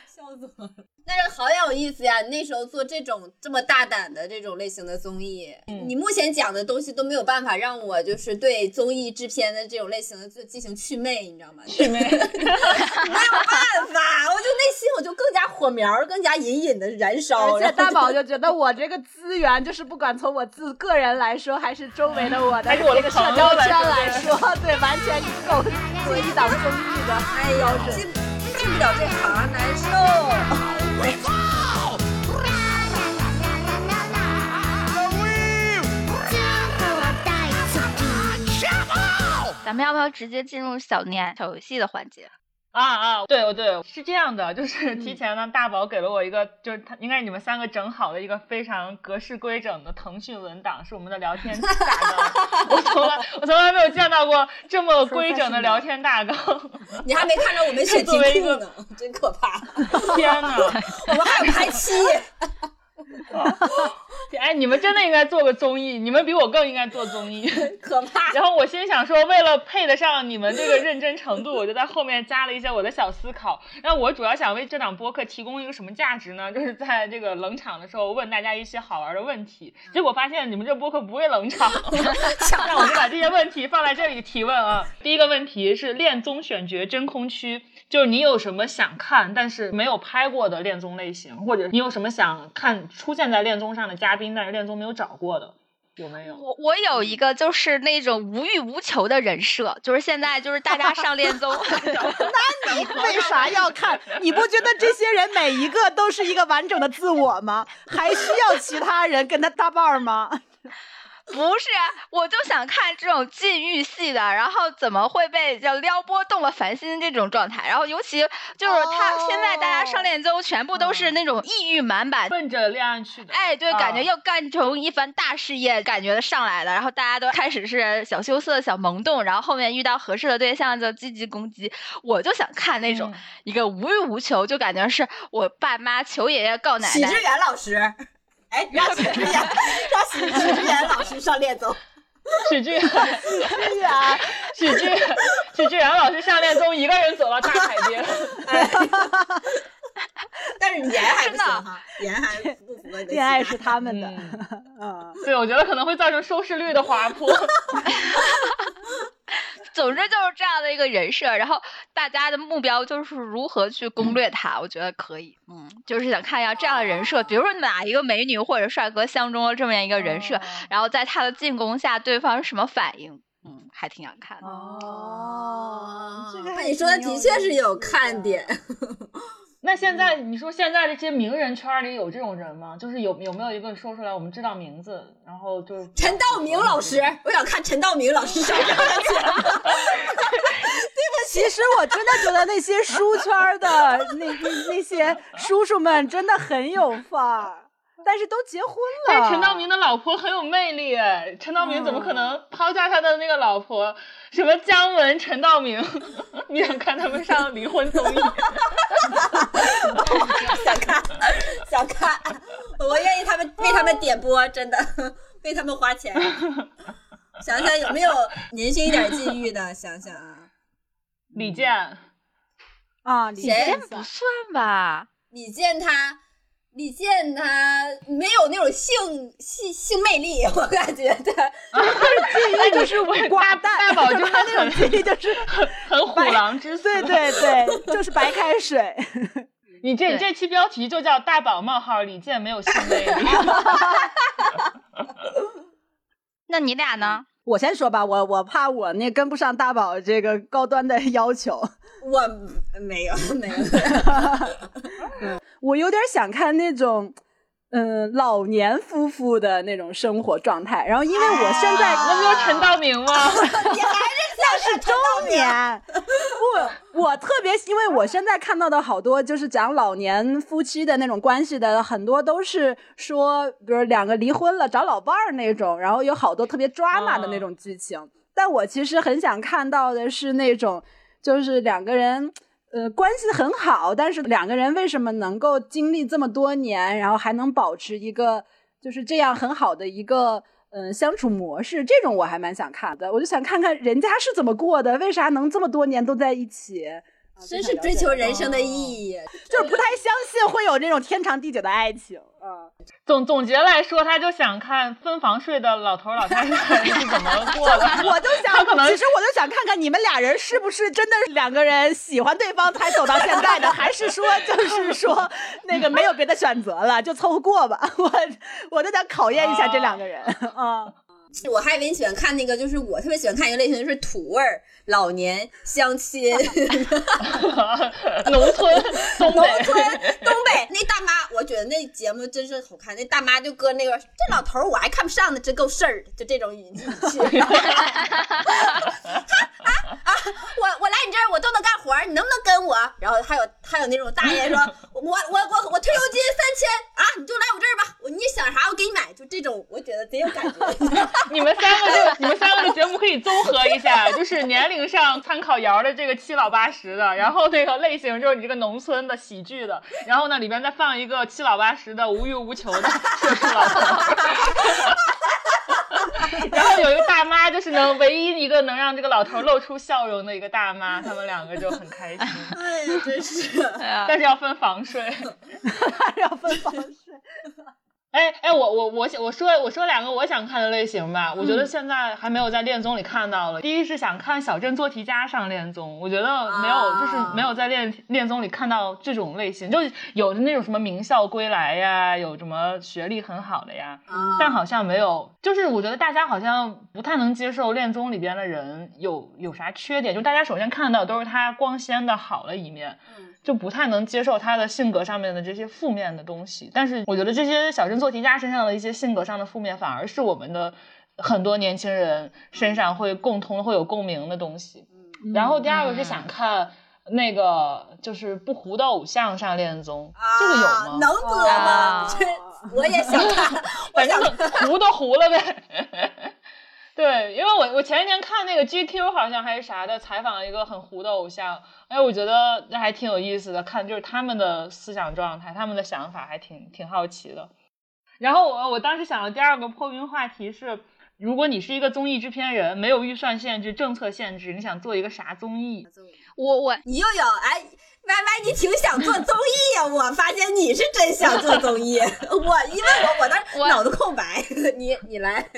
笑死我了！但是好有意思呀！你那时候做这种这么大胆的这种类型的综艺，你目前讲的东西都没有办法让我就是对综艺制片的这种类型的就进行祛魅，你知道吗？祛魅？没有办法，我就内心我就更加火苗更加隐隐的燃烧。而且大宝就觉得我这个资源，就是不管从我自个人来说，还是周围的我的还是我个社交圈来说，对，完全够做一档综艺的。哎呦，进进不了这行难受。咱们要不要直接进入小年小游戏的环节？啊啊，对对，是这样的，就是提前呢，大宝给了我一个，就是他应该是你们三个整好的一个非常格式规整的腾讯文档，是我们的聊天大 纲。我从来我从来没有见到过这么规整的聊天大纲。你还没看着我们 写题作为一个库呢，真可怕。天呐！我们还有排期，哎，你们真的应该做个综艺，你们比我更应该做综艺。可怕。然后我心想说，为了配得上你们这个认真程度，我就在后面加了一些我的小思考。那我主要想为这档播客提供一个什么价值呢？就是在这个冷场的时候问大家一些好玩的问题。结果发现你们这播客不会冷场，那我就把这些问题放在这里提问啊。第一个问题是恋综选角真空区，就是你有什么想看但是没有拍过的恋综类型，或者你有什么想看出现在恋综上的嘉宾，但是恋综没有找过的，有没有？我我有一个就是那种无欲无求的人设，就是现在就是大家上恋综，那你为啥要看？你不觉得这些人每一个都是一个完整的自我吗？还需要其他人跟他搭伴儿吗？不是啊，我就想看这种禁欲系的，然后怎么会被叫撩拨动了凡心这种状态，然后尤其就是他、哦现在大家上恋综全部都是那种抑郁满满。奔着恋爱去的，哎，对，感觉啊要干成一番大事业，感觉上来了，然后大家都开始是小羞涩、小萌动，然后后面遇到合适的对象就积极攻击。我就想看那种嗯。一个无欲无求，就感觉是我爸妈求爷爷告奶奶许志，远老师，哎，让 许志远，让许许志远老师上恋综。许志远，对呀，许志许志远老师上恋综一个人走到大海边，但是颜还不真的行哈，颜还不符合你的。恋爱是他们的。对，我觉得可能会造成收视率的滑坡。总之就是这样的一个人设，然后大家的目标就是如何去攻略他，我觉得可以，嗯，就是想看一下这样的人设，比如说哪一个美女或者帅哥相中了这么样一个人设，哦然后在他的进攻下，对方是什么反应，嗯，还挺想看的。哦，这个你说的的确是有看点。现在你说现在这些名人圈里有这种人吗？就是有有没有一个说出来我们知道名字，然后就陈道明老师，我想看陈道明老师上这个节目。其实我真的觉得那些书圈儿的那那那些叔叔们真的很有范儿，但是都结婚了。但陈道明的老婆很有魅力哎，陈道明怎么可能抛下他的那个老婆？什么姜文、陈道明？你想看他们上离婚综艺？想看，想看，我愿意他们为他们点播，真的为他们花钱。想想有没有年轻一点境遇的？想想啊，李健，啊，李健先不算吧，李健他，李健他没有那种性性性魅力，我感觉他记忆就是瓜蛋，大宝就是他那种记忆就是很虎狼之死。对对对，就是白开水。你这你这期标题就叫“大宝冒号李健没有性魅力 那你俩呢？我先说吧，我我怕我那跟不上大宝这个高端的 要求，我没有没有。我有点想看那种。嗯，老年夫妇的那种生活状态，然后因为我现在啊那不就是陈道明吗？那是中年。不，我特别，因为我现在看到的好多就是讲老年夫妻的那种关系的，很多都是说，比如两个离婚了找老伴儿那种，然后有好多特别 drama 的那种剧情。但我其实很想看到的是那种，就是两个人。呃，关系很好，但是两个人为什么能够经历这么多年，然后还能保持一个就是这样很好的一个嗯、相处模式？这种我还蛮想看的。我就想看看人家是怎么过的，为啥能这么多年都在一起？真是追求人生的意义。就是不太相信会有这种天长地久的爱情。嗯，总总结来说，他就想看分房睡的老头老太太是怎么过的。我就想，可能其实我就想看看你们俩人是不是真的是两个人喜欢对方才走到现在的，还是说就是说那个没有别的选择了，就凑合过吧。我我就想考验一下这两个人啊。我还以为你喜欢看那个，就是我特别喜欢看一个类型，就是土味儿老年相亲，农村东农，村东北那大妈，我觉得那节目真是好看。那大妈就搁那个这老头儿我还看不上呢，真够事儿的，就这种语气。啊，我我来你这儿我都能干活，你能不能跟我？然后还有还有那种大爷说，我我我我退休金三千啊，你就来我这儿吧，你想啥我给你买，就这种我觉得贼有感觉。你们三个就你们三个的节目可以综合一下，就是年龄上参考瑶的这个七老八十的，然后那个类型就是你这个农村的喜剧的，然后呢里边再放一个七老八十的无欲无求的社畜老头。然后有一个大妈，就是能唯一一个能让这个老头露出笑容的一个大妈，他们两个就很开心，哎呀，真是。但是要分房睡。要分房睡。哎哎，我我我想我说我说两个我想看的类型吧，我觉得现在还没有在恋综里看到了。第一是想看小镇做题家上恋综，我觉得没有，啊就是没有在恋恋综里看到这种类型，就是有的那种什么名校归来呀，有什么学历很好的呀，啊但好像没有，就是我觉得大家好像不太能接受恋综里边的人有有啥缺点，就大家首先看到都是他光鲜的好的一面，就不太能接受他的性格上面的这些负面的东西。但是我觉得这些小镇做题家身上的一些性格上的负面，反而是我们的很多年轻人身上会共通、会有共鸣的东西。然后第二个是想看。那个就是不糊的偶像上恋综，这个有啊吗？能播吗啊？这 我也想看，反正糊都糊了呗。对，因为我我前一天看那个 GQ 好像还是啥的，采访一个很糊的偶像，哎，我觉得那还挺有意思的，看就是他们的思想状态，他们的想法还挺挺好奇的。然后我我当时想的第二个破冰话题是，如果你是一个综艺制片人，没有预算限制、政策限制，你想做一个啥综艺？我我你又有哎歪歪你挺想做综艺呀、我发现你是真想做综艺，我因为我我当时我脑子空白，你你来，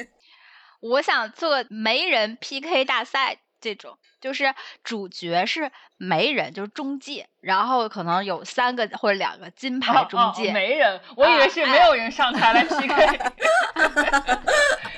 我想做媒人 PK 大赛这种，就是主角是媒人，就是中介，然后可能有三个或者两个金牌中介，哦哦人，我以为是没有人上台来 PK。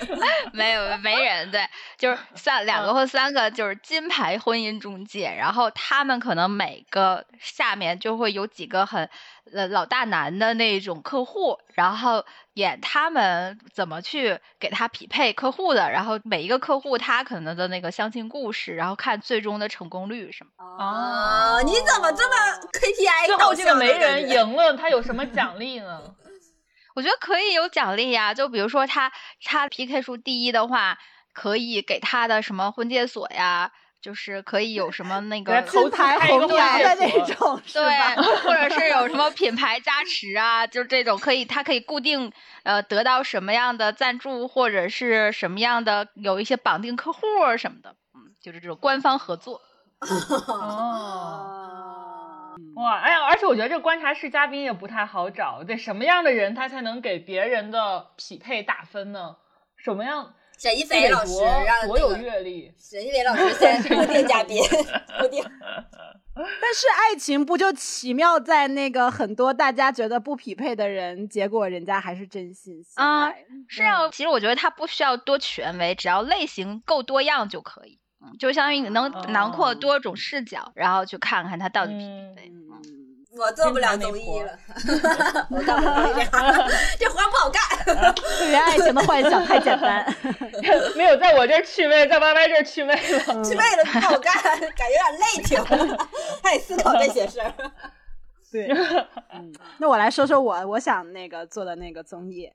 没有没人，对，就是三两个或三个就是金牌婚姻中介，然后他们可能每个下面就会有几个很呃老大难的那种客户，然后演他们怎么去给他匹配客户的，然后每一个客户他可能的那个相亲故事，然后看最终的成功率是吗。哦，你怎么这么 KPI 最导后这个媒向呢感觉人赢了，他有什么 奖励呢？我觉得可以有奖励呀，就比如说他他 PK 数第一的话，可以给他的什么婚介所呀，就是可以有什么那个投资金牌的那种，对？，或者是有什么品牌加持啊，就是这种可以，他可以固定呃得到什么样的赞助，或者是什么样的有一些绑定客户儿什么的，嗯，就是这种官方合作。哦，哇，哎呀，而且我觉得这个观察室嘉宾也不太好找，得什么样的人他才能给别人的匹配打分呢？什么样？沈一得多菲老师让多有阅历。沈一菲老师现在是固定嘉宾，固定。但是爱情不就奇妙在那个很多大家觉得不匹配的人，结果人家还是真心相啊爱。是啊，其实我觉得他不需要多权威，只要类型够多样就可以。嗯，就相当于你能囊括哦多种视角，然后去看看它到底匹嗯不匹配。嗯我做不了综艺了，我干不了这样，这活儿不好干。对于爱情的幻想太简单。没有在我这儿去魅，在歪歪这儿去魅了。去为了不好干，感觉有点累挺，还得思考这些事儿。对，嗯，那我来说说我我想那个做的那个综艺。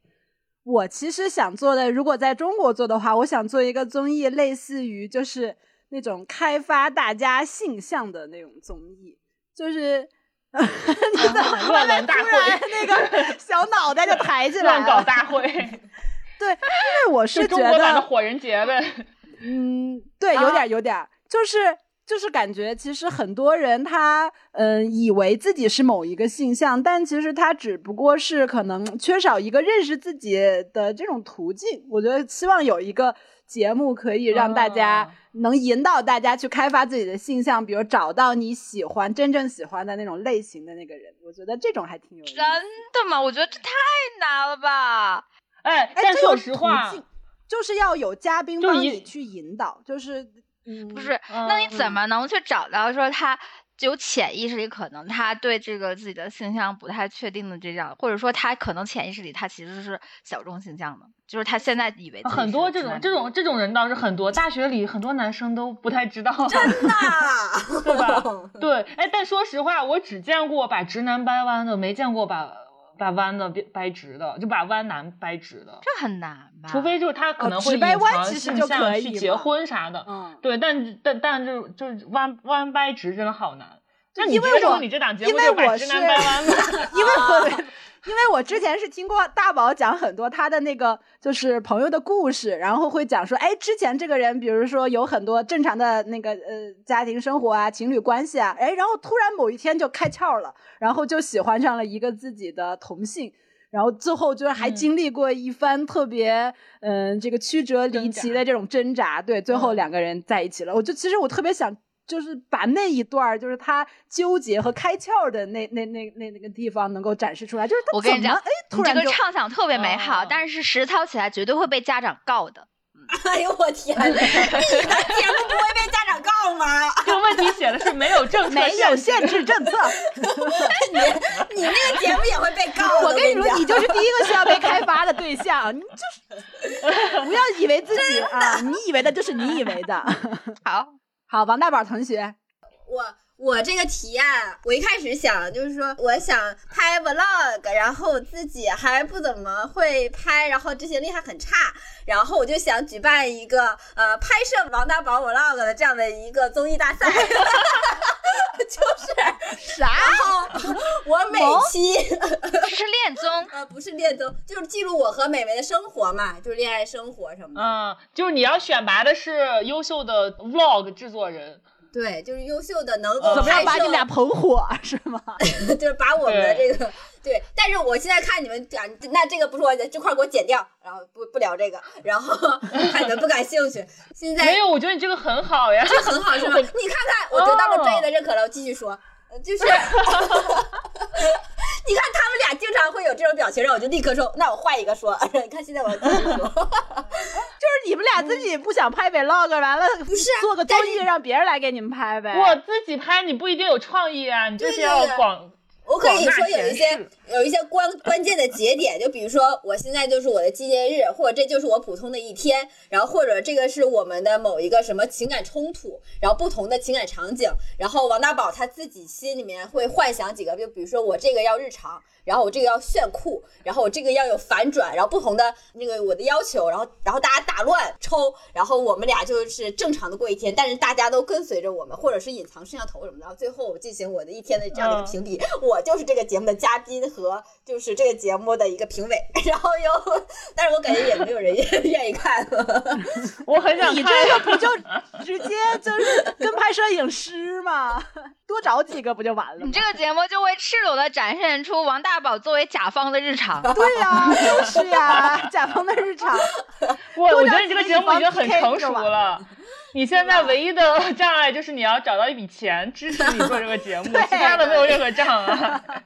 我其实想做的，如果在中国做的话，我想做一个综艺，类似于就是那种开发大家性向的那种综艺，就是。你怎么乱伦大会突然那个小脑袋就抬起 来乱搞了？大会，对，因为我是是觉中国版的得，火人节呗。嗯，对，有点儿有点儿，就是就是感觉其实很多人他嗯、呃以为自己是某一个性向，但其实他只不过是可能缺少一个认识自己的这种途径。我觉得希望有一个节目可以让大家哦能引导大家去开发自己的性向，比如找到你喜欢真正喜欢的那种类型的那个人。我觉得这种还挺有意思真。的吗？我觉得这太难了吧！哎，哎，但说这有途实话，径就是要有嘉宾帮你去引导，就是嗯，不是，那你嗯怎么能去找到说他有潜意识里可能他对这个自己的性向不太确定的这样，或者说他可能潜意识里他其实是小众性向的，就是他现在以为很多这种这种这种人倒是很多，大学里很多男生都不太知道，真的对吧？对，哎，但说实话，我只见过把直男掰弯的，没见过把把弯的掰掰直的，就把弯男掰直的。这很难吧？除非就是他可能会掰隐藏弯其实性就可以向去结婚啥的，嗯。对，但但但就就是弯弯掰直真的好难。那你因为什么你这档节目就把直男掰弯呢？因为我 因为我之前是听过大宝讲很多他的那个就是朋友的故事，然后会讲说，哎，之前这个人，比如说有很多正常的那个呃家庭生活啊、情侣关系啊，哎，然后突然某一天就开窍了，然后就喜欢上了一个自己的同性。然后最后就是还嗯经历过一番特别，嗯、这个曲折离奇的这种挣扎，对，最后嗯两个人在一起了。我就其实我特别想，就是把那一段儿就是他纠结和开窍的那那那那那个地方能够展示出来，就是他我跟你讲怎么哎，突然这个畅想特别美好，哦但是实操起来绝对会被家长告的。哎呦我天哪！你的节目不会被家长告吗？这个问题写的是没有政策没有限限制政策。你你那个节目也会被告。我跟你说，你就是第一个需要被开发的对象，你就是不要以为自己啊，你以为的就是你以为的。好，好，王大宝同学，我我这个提案，我一开始想就是说，我想拍 vlog，然后自己还不怎么会拍，然后执行力还很差，然后我就想举办一个呃拍摄王大宝 vlog 的这样的一个综艺大赛，就是啥？然后我每期是恋综，呃不是恋综，就是记录我和美美的生活嘛，就是恋爱生活什么的。嗯，就是你要选拔的是优秀的 vlog 制作人，对，就是优秀的能够怎么样把你俩捧火是吗？就是把我们的这个对，但是我现在看你们讲，那这个不是我的，这块给我剪掉，然后不不聊这个，然后 看你们不感兴趣。现在没有，我觉得你这个很好呀。这很好是吧？你看看，我得到了专业的认可了。我继续说，呃就是 你看他们俩经常会有这种表情，然后我就立刻说，那我换一个说。你看现在我要继续说，就是你们俩自己不想拍 vlog，完了不是啊做个综艺让别人来给你们拍呗。我自己拍你不一定有创意啊，你就是对要对广。我可以说有一些有一些关关键的节点，就比如说我现在就是我的纪念日，或者这就是我普通的一天，然后或者这个是我们的某一个什么情感冲突，然后不同的情感场景，然后王大宝他自己心里面会幻想几个，就比如说我这个要日常，然后我这个要炫酷，然后我这个要有反转，然后不同的那个我的要求，然后然后大家打乱抽，然后我们俩就是正常的过一天，但是大家都跟随着我们，或者是隐藏摄像头什么的，然后最后我进行我的一天的这样的一个嗯。评比，我就是这个节目的嘉宾和就是这个节目的一个评委，然后又，但是我感觉也没有人愿意 看，我很想你看。这个不就直接就是跟拍摄影师吗？多找几个不就完了？你这个节目就会赤裸的展现出王大宝作为甲方的日常。对呀、就是呀、甲方的日常。我我觉得你这个节目已经很成熟了。你现在唯一的 障碍就是你要找到一笔钱支持你做这个节目，其他的没有任何障碍。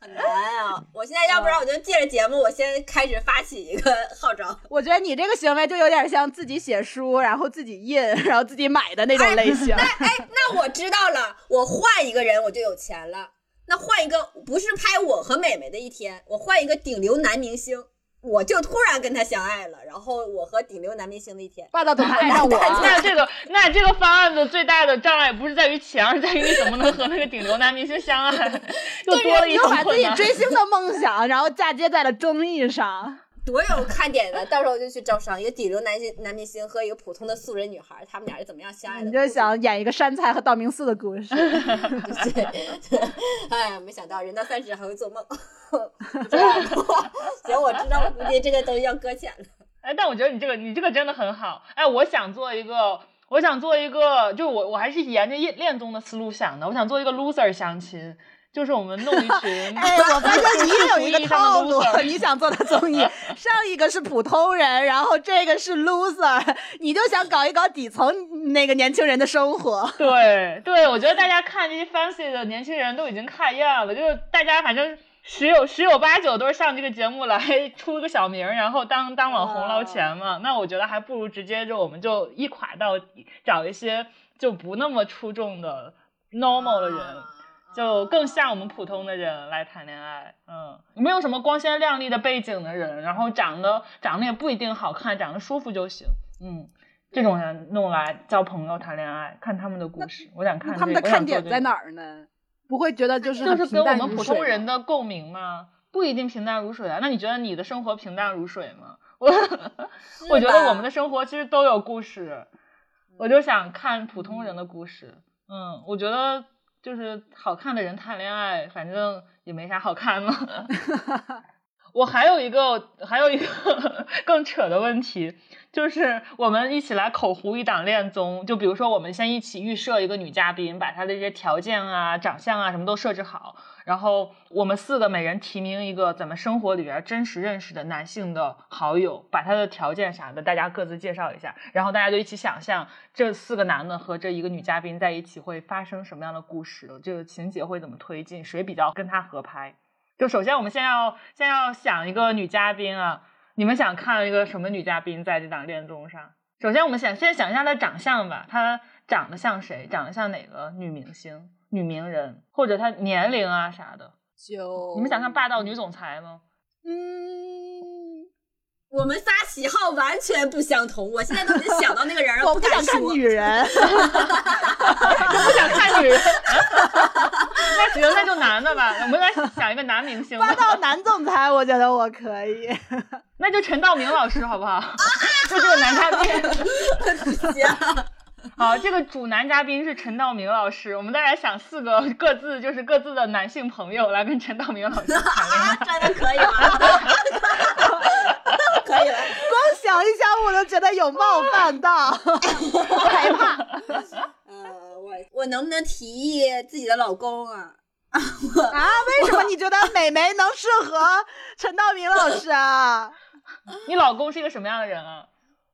很难啊！我现在要不然我就借着节目，我先开始发起一个号召。我觉得你这个行为就有点像自己写书，然后自己印，然后自己买的那种类型。哎，那我知道了，我换一个人我就有钱了。那换一个不是拍我和美美的一天，我换一个顶流男明星，我就突然跟他相爱了，然后我和顶流男明星的一天。霸道总裁 爱上我，那这个那这个方案的最大的障碍不是在于钱，而在于你怎么能和那个顶流男明星相爱，又多了一又把自己层困难。追星的梦想，然后嫁接在了综艺上。多有看点的，到时候就去招商，一个底流男星男明星和一个普通的素人女孩，他们俩是怎么样相爱的？你就想演一个杉菜和道明寺的故事。对，哎呀，没想到人到三十还会做梦，这样行，我知道了，估计这个东西要搁浅了。哎，但我觉得你这个你这个真的很好。哎，我想做一个，我想做一个，就我我还是沿着恋恋综的思路想的，我想做一个 loser 相亲。就是我们弄一群，哎，我发现你也有一个 套路，你想做的综艺，上一个是普通人，然后这个是 loser，你就想搞一搞底层那个年轻人的生活。对对，我觉得大家看这些 fancy 的年轻人都已经看厌了，就是大家反正十有十有八九都是上这个节目来出个小名儿，然后当当网红捞钱嘛。那我觉得还不如直接就我们就一垮到底，找一些就不那么出众的 normal 的人。就更像我们普通的人来谈恋爱，嗯，没有什么光鲜亮丽的背景的人，然后长得长得也不一定好看，长得舒服就行，嗯，这种人弄来交朋友、谈恋爱，看他们的故事，我想看、这个、他们的看点在哪儿呢？不会觉得就是就是跟我们普通人的共鸣吗？不一定平淡如水啊。那你觉得你的生活平淡如水吗？我我觉得我们的生活其实都有故事，我就想看普通人的故事。嗯，我觉得就是好看的人谈恋爱，反正也没啥好看的。我还有一个，还有一个 更扯的问题，就是我们一起来口胡一档恋综，就比如说我们先一起预设一个女嘉宾，把她的这些条件啊、长相啊什么都设置好，然后我们四个每人提名一个咱们生活里边真实认识的男性的好友，把他的条件啥的大家各自介绍一下，然后大家就一起想象这四个男的和这一个女嘉宾在一起会发生什么样的故事，这个情节会怎么推进，谁比较跟他合拍。就首先我们先要先要想一个女嘉宾啊，你们想看一个什么女嘉宾在这档恋综上？首先我们想先想一下她长相吧，她长得像谁？长得像哪个女明星、女名人，或者她年龄啊啥的？就你们想看霸道女总裁吗？嗯，我们仨喜好完全不相同，我现在都已经想到那个人了，不 我不想看。女人，不想看女人，那行，那就男的吧。我们来想一个男明星吧霸，道男总裁，我觉得我可以。那就陈道明老师好不好？就这个男嘉宾。行，好，这个主男嘉宾是陈道明老师，我们再来想四个各自就是各自的男性朋友来跟陈道明老师谈恋爱。真的可以吗？可以了。光想一想，我都觉得有冒犯到，害怕。呃，我我能不能提议自己的老公啊？啊？为什么你觉得美眉能适合陈道明老师啊？你老公是一个什么样的人啊？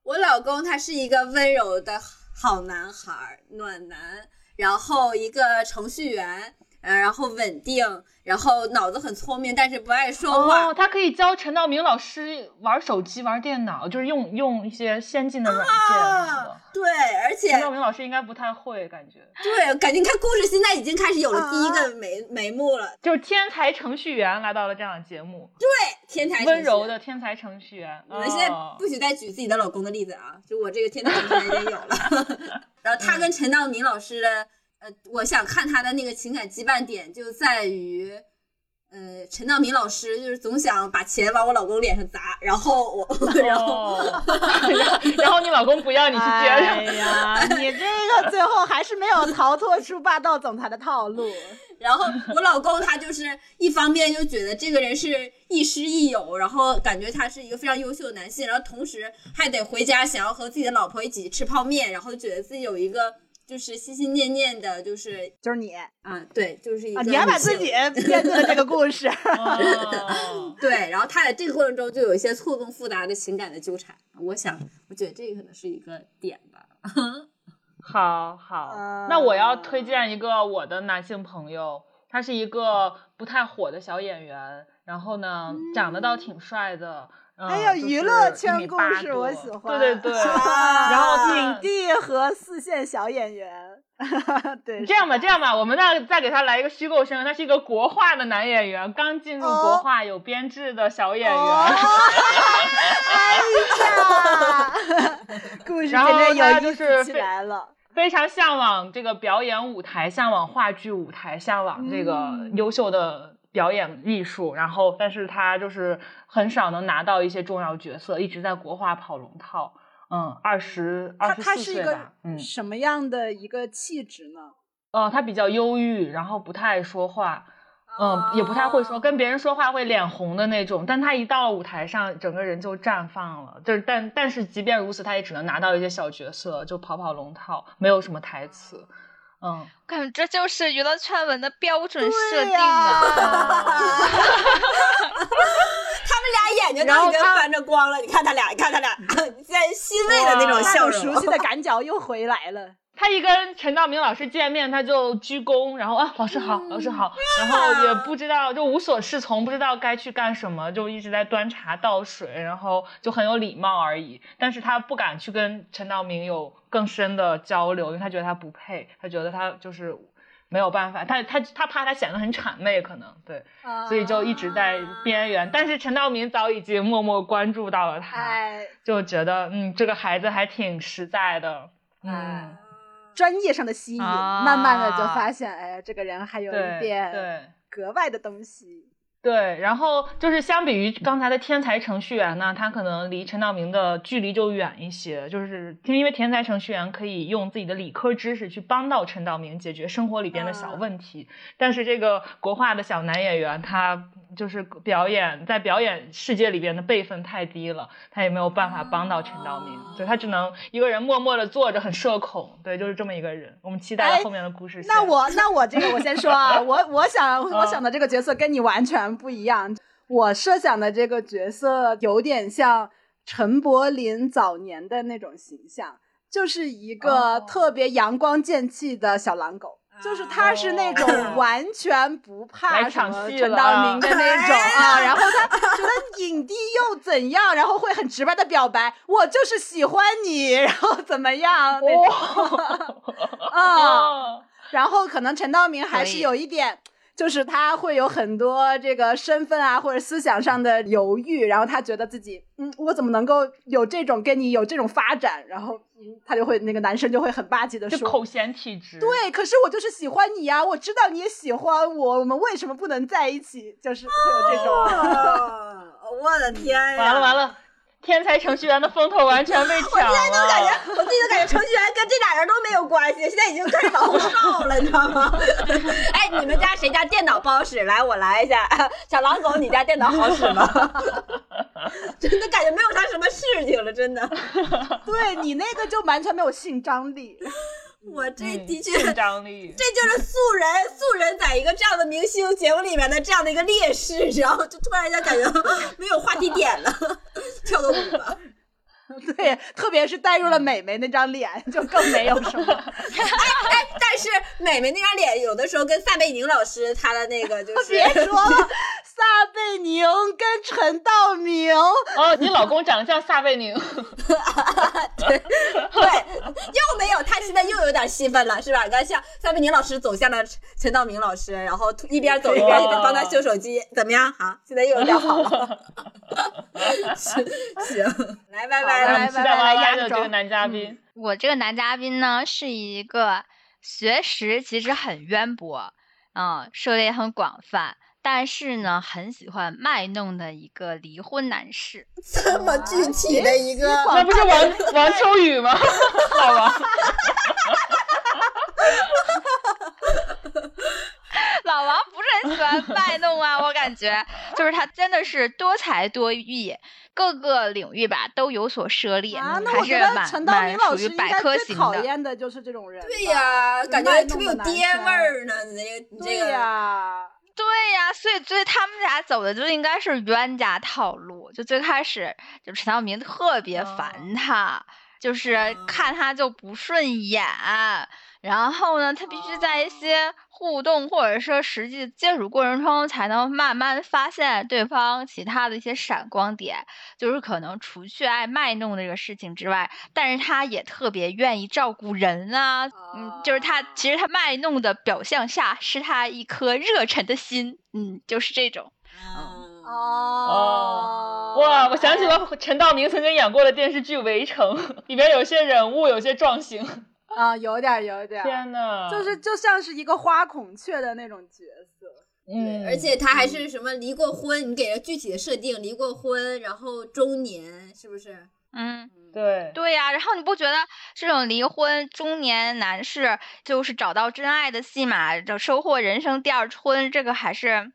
我老公他是一个温柔的好男孩，暖男，然后一个程序员，呃，然后稳定，然后脑子很聪明，但是不爱说话。哦，他可以教陈道明老师玩手机、玩电脑，就是用用一些先进的软件对，而且陈道明老师应该不太会，感觉对，感觉你看故事现在已经开始有了第一啊个眉眉目了。就是天才程序员来到了这样的节目，对天才温柔程序员的天才程序员。我们现在哦不许再举自己的老公的例子啊！就我这个天才程序员已经有了。然后他跟陈道明老师的，呃，我想看他的那个情感羁绊点就在于，呃，陈道明老师就是总想把钱往我老公脸上砸，然后我，然后哦，然后然后你老公不要你去接哎，呀，你这个最后还是没有逃脱出霸道总裁的套路。然后我老公他就是一方面就觉得这个人是亦师亦友，然后感觉他是一个非常优秀的男性，然后同时还得回家想要和自己的老婆一起吃泡面，然后觉得自己有一个就是心心念念的，就是就是你啊，对，就是一个啊，你还把自己编进了这个故事。哦对，然后他在这个过程中就有一些错综复杂的情感的纠缠。我想，我觉得这个可能是一个点吧。好好，啊那我要推荐一个我的男性朋友，他是一个不太火的小演员，然后呢，长得倒挺帅的。嗯哎呀，就是娱乐圈故事我喜欢。对对对，啊然后影帝和四线小演员。对，这样吧，这样吧，我们再再给他来一个虚构身份，他是一个国画的男演员，刚进入国画有编制的小演员。哦哎呀，故事真的他有意思起就是非来了。非常向往这个表演舞台，向往话剧舞台，向往这个嗯优秀的表演艺术。然后，但是他就是很少能拿到一些重要角色，一直在国画跑龙套。嗯，二十二他十四岁吧。嗯，什么样的一个气质呢？哦，他比较忧郁，然后不太爱说话。嗯，也不太会说，跟别人说话会脸红的那种。但他一到舞台上，整个人就绽放了。就是，但但是即便如此，他也只能拿到一些小角色，就跑跑龙套，没有什么台词。嗯，感觉这就是娱乐圈文的标准设定啊！他们俩眼睛都已经翻着光了，你看他俩，你看他俩，现在欣慰的那种那笑容。熟悉的感脚又回来了。他一跟陈道明老师见面，他就鞠躬，然后啊，老师好，老师好，然后也不知道，就无所适从，不知道该去干什么，就一直在端茶倒水，然后就很有礼貌而已。但是他不敢去跟陈道明有更深的交流，因为他觉得他不配，他觉得他就是没有办法，他他他怕他显得很谄媚，可能对，所以就一直在边缘。但是陈道明早已经默默关注到了他，哎，就觉得嗯，这个孩子还挺实在的，嗯。哎专业上的吸引，啊慢慢的就发现，哎呀，这个人还有一点格外的东西。对，然后就是相比于刚才的天才程序员呢，他可能离陈道明的距离就远一些，就是因为天才程序员可以用自己的理科知识去帮到陈道明解决生活里边的小问题，但是这个国画的小男演员他就是表演在表演世界里边的辈分太低了，他也没有办法帮到陈道明，所以他只能一个人默默的坐着，很社恐，对，就是这么一个人。我们期待后面的故事线。那我那我这个我先说啊，我我想嗯我想的这个角色跟你完全不一样。我设想的这个角色有点像陈柏霖早年的那种形象，就是一个哦特别阳光剑气的小狼狗。就是他是那种哦完全不怕来什么陈道明的那种啊，然后他觉得影帝又怎样，然后会很直白的表白，我就是喜欢你，然后怎么样那种 啊。哦，然后可能陈道明还是有一点，就是他会有很多这个身份啊或者思想上的犹豫，然后他觉得自己，嗯，我怎么能够有这种跟你有这种发展？然后嗯他就会那个男生就会很霸气的说。就口嫌体直。对，可是我就是喜欢你呀、我知道你也喜欢我，我们为什么不能在一起？就是会有这种，哦我的天呀！完了完了，天才程序员的风头完全被抢了。感觉我自己都感觉 程序员跟这俩人都没有关系，现在已经开始往后靠了，你知道吗？哎，你们家谁家电脑不好使？来，我来一下。小狼狗，你家电脑好使吗？真的感觉没有他什么事情了，真的。对你那个就完全没有性张力。我这嗯的确。性张力。这就是素人，素人在一个这样的明星节目里面的这样的一个劣势，然后就突然间感觉 没有话题点了，跳个舞吧。对，特别是带入了美眉那张脸，就更没有什么。哎，但是美美那张脸有的时候跟撒贝宁老师他的那个就是别说了，撒贝宁跟陈道明，哦，你老公长得像撒贝宁，对，对又没有，他现在又有点戏份了，是吧？你看，像撒贝宁老师走向了陈陈道明老师，然后一边走一边一边帮他修手机，怎么样？好，现在又有点好了。行，来，拜拜，来期待来来 Y 压的这轴个男嘉宾。我这个男嘉宾呢，是一个学识其实很渊博，嗯，涉猎很广泛，但是呢，很喜欢卖弄的一个离婚男士。这么具体的一个，那不是王王秋雨吗？老王，老王不欢卖弄啊，我感觉就是他真的是多才多艺，各个领域吧都有所涉猎，啊，那还是我觉得蛮陈道明蛮属于老师百科最讨型的。厌的就是这种人。对呀，感觉特别有爹味儿呢。你这个，你对这个，呀，对呀，所以所以他们俩走的就应该是冤家套路。就最开始，就陈道明特别烦他，就是看他就不顺眼。然后呢，他必须在一些互动或者说实际接触过程中，才能慢慢发现对方其他的一些闪光点。就是可能除去爱卖弄这个事情之外，但是他也特别愿意照顾人啊。嗯，就是他其实他卖弄的表象下，是他一颗热忱的心。嗯，就是这种。嗯哦，哇！我想起了陈道明曾经演过的电视剧《围城》，里边有些人物有些撞型。啊，有点有点，天呐，就是就像是一个花孔雀的那种角色。嗯，而且他还是什么离过婚，你给了具体的设定，离过婚，然后中年，是不是？嗯。对对呀、然后你不觉得这种离婚中年男士就是找到真爱的戏码，就收获人生第二春，这个还是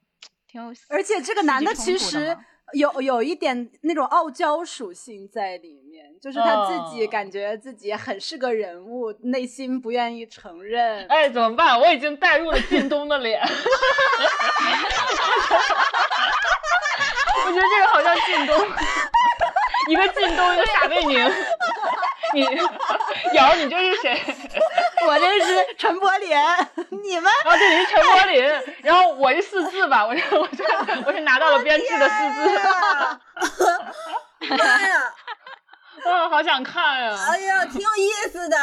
挺有。而且这个男的其实有有一点那种傲娇属性在里面，就是他自己哦感觉自己很是个人物，内心不愿意承认。哎，怎么办？我已经带入了靳东的脸。我觉得这个好像靳东，一个靳东，一个傻贝宁。你 瑶，你这是谁？我这是陈柏霖，你们然后这里是陈柏霖，然后我是四字吧，我是我是我是拿到了编制的四字，妈呀！啊，好想看呀、哎呀，挺有意思的，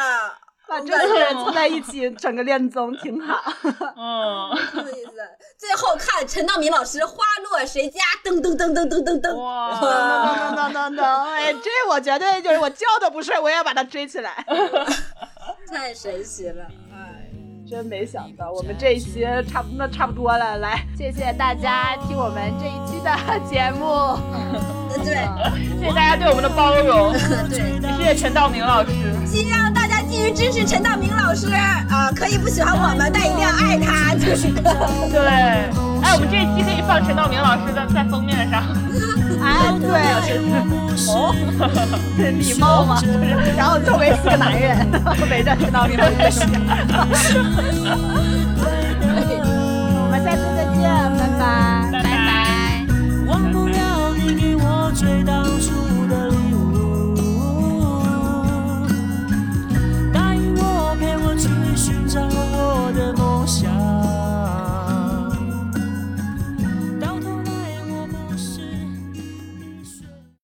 把这些人凑在一起，整个恋综挺好。嗯，挺有意思。最后看陈道明老师花落谁家，噔噔噔噔噔噔噔。哇，等等等等，哎，这我绝对就是我觉都不睡，我也要把他追起来。太神奇了！哎，真没想到，我们这一期差不那差不多了，来，谢谢大家听我们这一期的节目。对谢谢大家对我们的包容，对，也谢谢陈道明老师。希望大家继续支持陈道明老师啊！可以不喜欢我们，但一定要爱他，就是。对，哎，我们这一期可以放陈道明老师的在封面上。哎，对，哦，礼貌嘛，然后周围四个男人没着听到礼貌乐。我们下次再见，拜拜。寻找我的梦想。